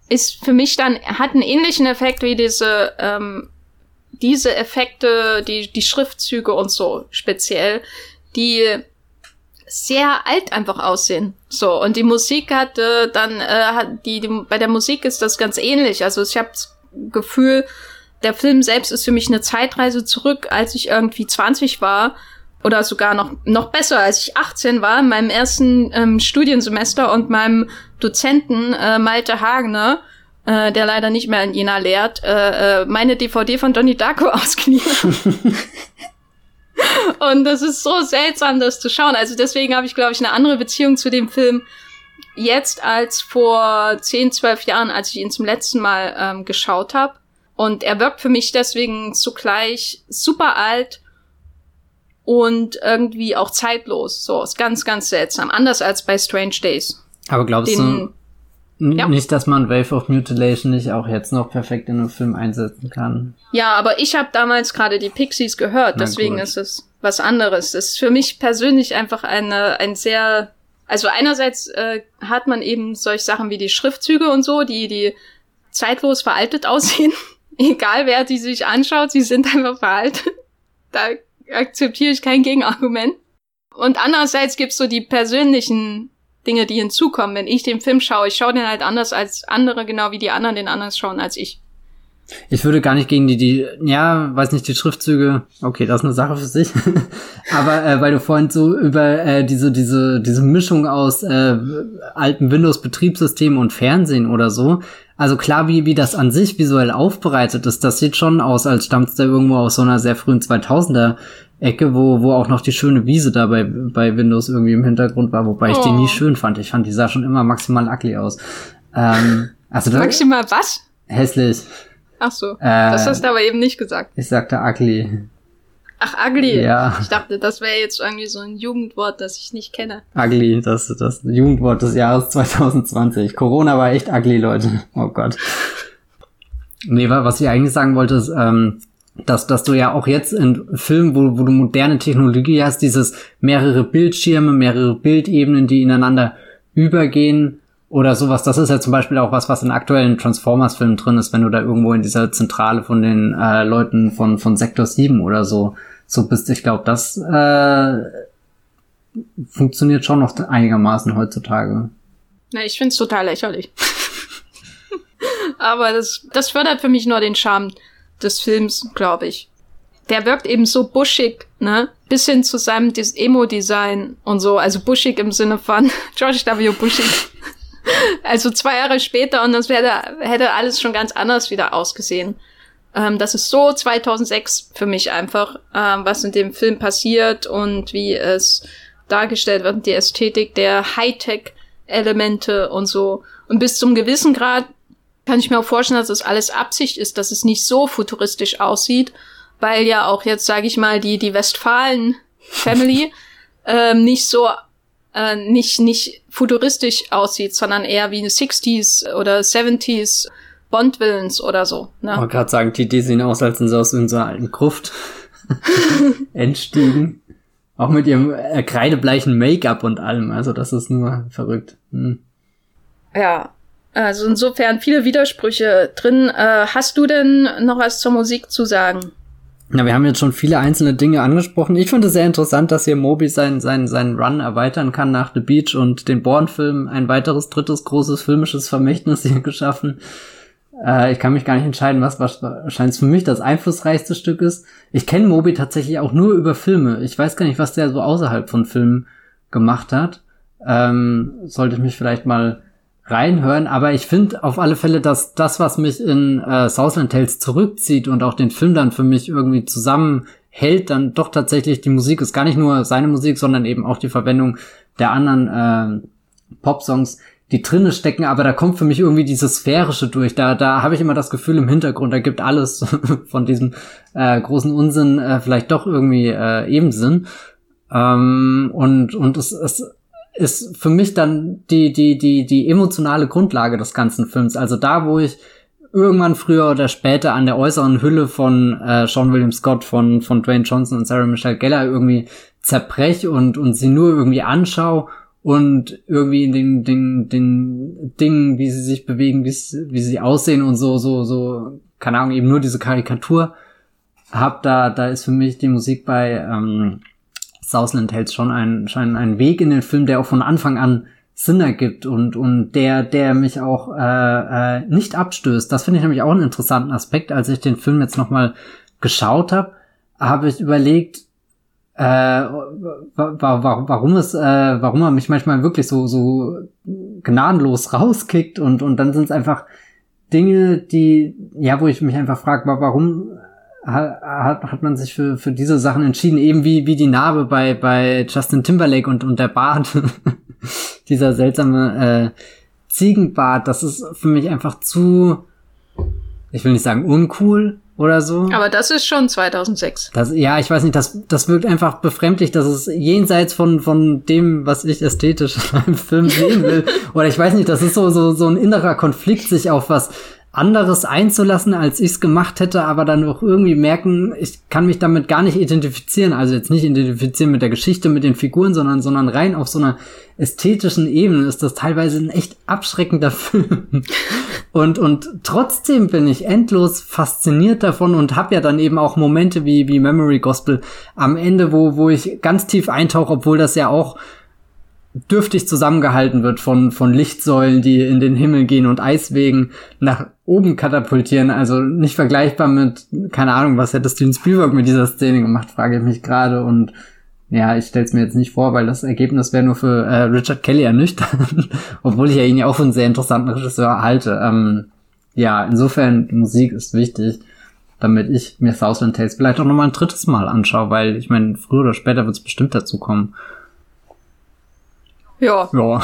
ist für mich dann, hat einen ähnlichen Effekt wie diese, ähm, diese Effekte, die, die Schriftzüge und so speziell, die sehr alt einfach aussehen. So, und die Musik hatte dann, äh, hat die, die, bei der Musik ist das ganz ähnlich. Also ich habe das Gefühl, der Film selbst ist für mich eine Zeitreise zurück, als ich irgendwie 20 war. Oder sogar noch, noch besser, als ich 18 war, in meinem ersten ähm, Studiensemester und meinem Dozenten äh, Malte Hagener, äh, der leider nicht mehr in Jena lehrt, äh, äh, meine DVD von Donnie Darko *laughs* ausgeliehen. *laughs* Und das ist so seltsam, das zu schauen. Also deswegen habe ich, glaube ich, eine andere Beziehung zu dem Film jetzt als vor 10, 12 Jahren, als ich ihn zum letzten Mal ähm, geschaut habe. Und er wirkt für mich deswegen zugleich super alt und irgendwie auch zeitlos. So, ist ganz, ganz seltsam. Anders als bei Strange Days. Aber glaubst Den, du, ja. Nicht, dass man Wave of Mutilation nicht auch jetzt noch perfekt in einem Film einsetzen kann. Ja, aber ich habe damals gerade die Pixies gehört, Na deswegen gut. ist es was anderes. Das ist für mich persönlich einfach eine ein sehr also einerseits äh, hat man eben solche Sachen wie die Schriftzüge und so, die die zeitlos veraltet *laughs* aussehen. Egal wer die sich anschaut, sie sind einfach veraltet. *laughs* Da akzeptiere ich kein Gegenargument. Und andererseits gibt's so die persönlichen Dinge, die hinzukommen. Wenn ich den Film schaue, ich schaue den halt anders als andere, genau wie die anderen den anders schauen als ich. Ich würde gar nicht gegen die, die, ja, weiß nicht, die Schriftzüge, okay, das ist eine Sache für sich. *laughs* Aber äh, weil du vorhin so über äh, diese, diese, diese Mischung aus äh, alten Windows-Betriebssystemen und Fernsehen oder so, also klar, wie, wie das an sich visuell aufbereitet ist, das sieht schon aus, als stammt es da irgendwo aus so einer sehr frühen 2000er Ecke, wo, wo auch noch die schöne Wiese da bei, bei Windows irgendwie im Hintergrund war, wobei ich die nie oh. schön fand. Ich fand, die sah schon immer maximal ugly aus. Ähm, also da, maximal was? Hässlich. Ach so, äh, das hast du aber eben nicht gesagt. Ich sagte ugly. Ach, ugly. Ja. Ich dachte, das wäre jetzt irgendwie so ein Jugendwort, das ich nicht kenne. Ugly, das ist das Jugendwort des Jahres 2020. Corona war echt ugly, Leute. Oh Gott. Nee, was ich eigentlich sagen wollte, ist, ähm, dass, dass du ja auch jetzt in Filmen, wo, wo du moderne Technologie hast, dieses mehrere Bildschirme, mehrere Bildebenen, die ineinander übergehen oder sowas. Das ist ja zum Beispiel auch was, was in aktuellen Transformers-Filmen drin ist, wenn du da irgendwo in dieser Zentrale von den äh, Leuten von, von Sektor 7 oder so, so bist. Ich glaube, das äh, funktioniert schon noch einigermaßen heutzutage. Na, ich find's total lächerlich. *laughs* Aber das, das fördert für mich nur den Charme des Films, glaube ich. Der wirkt eben so buschig, ne? Bis hin zu seinem Emo-Design und so. Also buschig im Sinne von *laughs* George W. Buschig. also zwei Jahre später und das wäre, hätte alles schon ganz anders wieder ausgesehen. Ähm, das ist so 2006 für mich einfach, ähm, was in dem Film passiert und wie es dargestellt wird, die Ästhetik der Hightech-Elemente und so. Und bis zum gewissen Grad kann ich mir auch vorstellen, dass das alles Absicht ist, dass es nicht so futuristisch aussieht, weil ja auch jetzt, sage ich mal, die, die Westfalen-Family *laughs* ähm, nicht so äh, nicht, nicht futuristisch aussieht, sondern eher wie eine 60s oder 70s Bond-Villains oder so. Ne? Ich wollte gerade sagen, die, die sehen aus, als sind sie aus unserer alten Gruft *laughs* entstiegen. Auch mit ihrem äh, kreidebleichen Make-up und allem. Also das ist nur verrückt. Hm. Ja, also insofern viele Widersprüche drin. Äh, hast du denn noch was zur Musik zu sagen? Na, wir haben jetzt schon viele einzelne Dinge angesprochen. Ich finde es sehr interessant, dass hier Moby seinen sein, sein Run erweitern kann nach The Beach und den Bourne-Film. Ein weiteres drittes großes filmisches Vermächtnis hier *laughs* geschaffen. Äh, ich kann mich gar nicht entscheiden, was wahrscheinlich für mich das einflussreichste Stück ist. Ich kenne Moby tatsächlich auch nur über Filme. Ich weiß gar nicht, was der so außerhalb von Filmen gemacht hat. Ähm, sollte ich mich vielleicht mal reinhören, aber ich finde auf alle Fälle, dass das, was mich in äh, Southland Tales zurückzieht und auch den Film dann für mich irgendwie zusammenhält, dann doch tatsächlich die Musik ist gar nicht nur seine Musik, sondern eben auch die Verwendung der anderen äh, Pop-Songs, die drinne stecken, aber da kommt für mich irgendwie dieses Sphärische durch. Da, da habe ich immer das Gefühl im Hintergrund, da gibt alles *laughs* von diesem äh, großen Unsinn äh, vielleicht doch irgendwie äh, eben Sinn. Ähm, und und es, es ist für mich dann die, die, die, die emotionale Grundlage des ganzen Films. Also da, wo ich irgendwann früher oder später an der äußeren Hülle von äh, Sean William Scott, von, von Dwayne Johnson und Sarah Michelle Geller irgendwie zerbrech und, und sie nur irgendwie anschaue und irgendwie in den, den, den Dingen, wie sie sich bewegen, wie, sie aussehen und so, so, so, keine Ahnung, eben nur diese Karikatur hab, da, da ist für mich die Musik bei ähm, Southland Tales schon ein, schon ein Weg in den Film, der auch von Anfang an Sinn ergibt und, und der, der mich auch äh, äh, nicht abstößt. Das finde ich nämlich auch einen interessanten Aspekt. Als ich den Film jetzt nochmal geschaut habe, habe ich überlegt, äh, warum es, äh, warum er mich manchmal wirklich so, so gnadenlos *laughs* rauskickt und, und dann sind es einfach Dinge, die, ja, wo ich mich einfach frage, warum hat, hat man sich für, für diese Sachen entschieden, eben wie, wie die Narbe bei, bei Justin Timberlake und, und der Bart, *laughs* dieser seltsame äh, Ziegenbart, das ist für mich einfach zu, ich will nicht sagen uncool oder so. Aber das ist schon 2006. Das, ja, ich weiß nicht, das, das wirkt einfach befremdlich, dass es jenseits von, von dem, was ich ästhetisch *laughs* im Film sehen will. oder ich weiß nicht, das ist so, so, so ein innerer Konflikt, sich auf was anderes einzulassen, als ich es gemacht hätte, aber dann auch irgendwie merken, ich kann mich damit gar nicht identifizieren. Also jetzt nicht identifizieren mit der Geschichte, mit den Figuren, sondern, sondern rein auf so einer ästhetischen Ebene ist das teilweise ein echt abschreckender *laughs* Film. und, und trotzdem bin ich endlos fasziniert davon und habe ja dann eben auch Momente wie, wie Memory Gospel am Ende, wo, wo ich ganz tief eintauche, obwohl das ja auch dürftig zusammengehalten wird von, von Lichtsäulen, die in den Himmel gehen und Eiswegen nach oben katapultieren. Also nicht vergleichbar mit, keine Ahnung, was hätte Steven Spielberg mit dieser Szene gemacht, frage ich mich gerade. Und ja, ich stelle es mir jetzt nicht vor, weil das Ergebnis wäre nur für äh, Richard Kelly ernüchternd, *laughs* obwohl ich ja ihn ja auch für einen sehr interessanten Regisseur halte. Ähm, ja, insofern, Musik ist wichtig, damit ich mir Southland Tales vielleicht auch nochmal ein drittes Mal anschaue, weil ich meine, früher oder später wird es bestimmt dazu kommen. Ja. Ja. *laughs*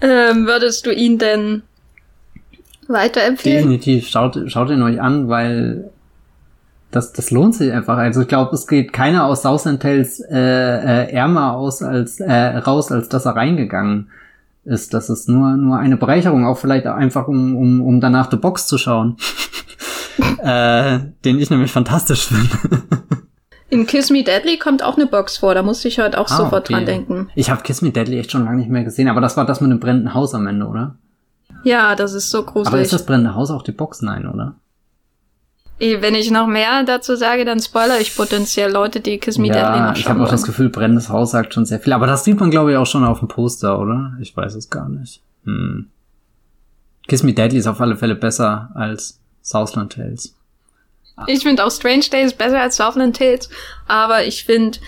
ähm, würdest du ihn denn weiterempfehlen? Definitiv. Schaut, schaut ihn euch an, weil das, das lohnt sich einfach. Also ich glaube, es geht keiner aus Southland Tales äh, äh, ärmer aus als äh, raus, als dass er reingegangen ist. Das ist nur nur eine Bereicherung, auch vielleicht einfach um um, um danach The Box zu schauen, *laughs* äh, den ich nämlich fantastisch finde. *laughs* In Kiss Me Deadly kommt auch eine Box vor, da musste ich heute auch ah, sofort okay. dran denken. Ich habe Kiss Me Deadly echt schon lange nicht mehr gesehen, aber das war das mit dem brennenden Haus am Ende, oder? Ja, das ist so gruselig. Aber ist das brennende Haus auch die Box? Nein, oder? Wenn ich noch mehr dazu sage, dann spoiler ich potenziell Leute, die Kiss Me ja, Deadly noch schauen Ich habe auch das Gefühl, brennendes Haus sagt schon sehr viel. Aber das sieht man, glaube ich, auch schon auf dem Poster, oder? Ich weiß es gar nicht. Hm. Kiss Me Deadly ist auf alle Fälle besser als Southland Tales. Ich finde auch Strange Days besser als Southland Tales, aber ich finde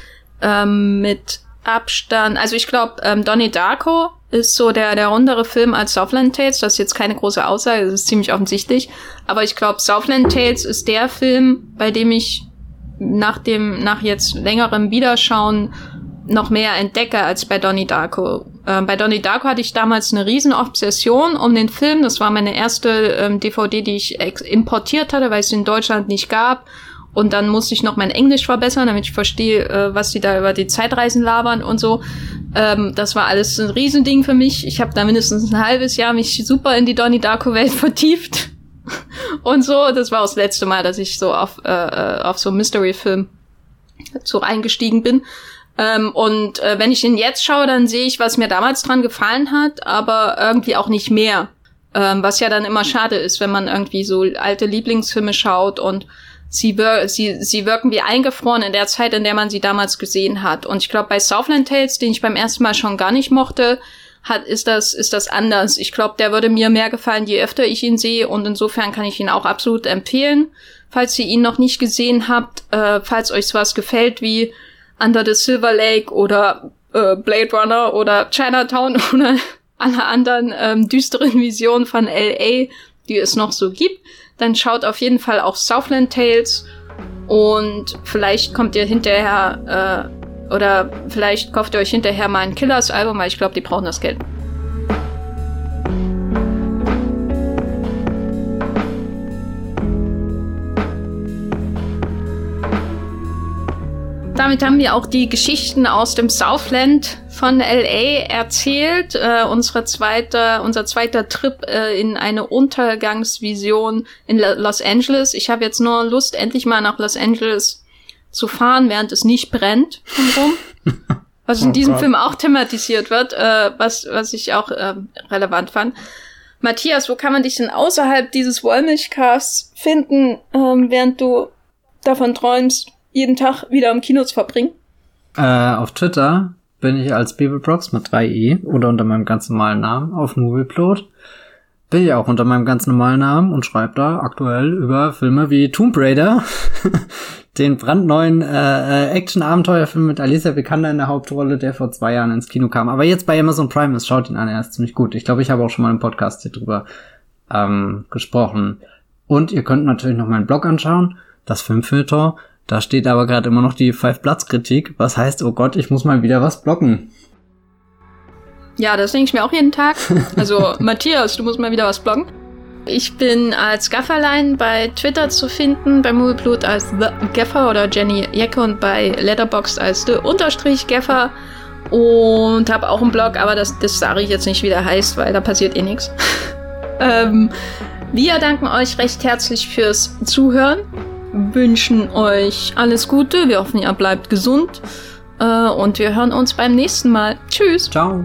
ähm, mit Abstand, also ich glaube, ähm, Donnie Darko ist so der, der rundere Film als Southland Tales. Das ist jetzt keine große Aussage, das ist ziemlich offensichtlich. Aber ich glaube, Southland Tales ist der Film, bei dem ich nach dem, nach jetzt längerem Wiederschauen noch mehr entdecke als bei Donnie Darko. Ähm, bei Donnie Darko hatte ich damals eine riesen Obsession um den Film. Das war meine erste ähm, DVD, die ich importiert hatte, weil es in Deutschland nicht gab. Und dann musste ich noch mein Englisch verbessern, damit ich verstehe, äh, was die da über die Zeitreisen labern und so. Ähm, das war alles ein Riesending für mich. Ich habe da mindestens ein halbes Jahr mich super in die Donnie Darko Welt *laughs* vertieft und so. Das war auch das letzte Mal, dass ich so auf äh, äh auf so Mystery-Film so eingestiegen bin. Ähm, und äh, wenn ich ihn jetzt schaue, dann sehe ich, was mir damals dran gefallen hat, aber irgendwie auch nicht mehr. Ähm, was ja dann immer schade ist, wenn man irgendwie so alte Lieblingsfilme schaut und sie, wir sie, sie wirken wie eingefroren in der Zeit, in der man sie damals gesehen hat. Und ich glaube, bei Southland Tales, den ich beim ersten Mal schon gar nicht mochte, hat, ist das, ist das anders. Ich glaube, der würde mir mehr gefallen, je öfter ich ihn sehe. Und insofern kann ich ihn auch absolut empfehlen. Falls ihr ihn noch nicht gesehen habt, äh, falls euch was gefällt wie Under the Silver Lake oder äh, Blade Runner oder Chinatown *laughs* oder alle anderen ähm, düsteren Visionen von LA, die es noch so gibt, dann schaut auf jeden Fall auch Southland Tales und vielleicht kommt ihr hinterher äh, oder vielleicht kauft ihr euch hinterher mal ein Killers Album, weil ich glaube, die brauchen das Geld. Damit haben wir auch die Geschichten aus dem Southland von LA erzählt. Äh, unsere zweite, unser zweiter Trip äh, in eine Untergangsvision in Los Angeles. Ich habe jetzt nur Lust, endlich mal nach Los Angeles zu fahren, während es nicht brennt drumherum. *laughs* Was in oh diesem Gott. Film auch thematisiert wird, äh, was, was ich auch äh, relevant fand. Matthias, wo kann man dich denn außerhalb dieses Wollmilchcasts finden, ähm, während du davon träumst, jeden Tag wieder im Kino zu verbringen? Äh, auf Twitter bin ich als Bibelbrox mit 3e oder unter meinem ganz normalen Namen auf Movieplot. Bin ich auch unter meinem ganz normalen Namen und schreibe da aktuell über Filme wie Tomb Raider, *laughs* den brandneuen äh, Action-Abenteuerfilm mit Alicia Vikander in der Hauptrolle, der vor zwei Jahren ins Kino kam. Aber jetzt bei Amazon Prime ist, schaut ihn an, er ist ziemlich gut. Ich glaube, ich habe auch schon mal im Podcast hier drüber ähm, gesprochen. Und ihr könnt natürlich noch meinen Blog anschauen, das Filmfilter da steht aber gerade immer noch die Five-Platz-Kritik, was heißt, oh Gott, ich muss mal wieder was blocken. Ja, das denke ich mir auch jeden Tag. Also, *laughs* Matthias, du musst mal wieder was blocken. Ich bin als Gafferlein bei Twitter zu finden, bei Movieblut als The Gaffer oder Jenny Jecke und bei Letterboxd als The Unterstrich Gaffer und habe auch einen Blog, aber das, das sage ich jetzt nicht, wie der heißt, weil da passiert eh nichts. *laughs* ähm, wir danken euch recht herzlich fürs Zuhören wünschen euch alles Gute. Wir hoffen, ihr bleibt gesund. Äh, und wir hören uns beim nächsten Mal. Tschüss. Ciao.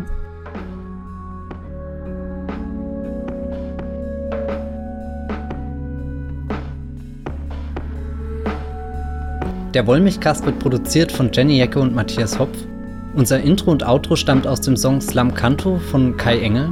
Der Wollmilchcast wird produziert von Jenny Jecke und Matthias Hopf. Unser Intro und Outro stammt aus dem Song Slam Canto von Kai Engel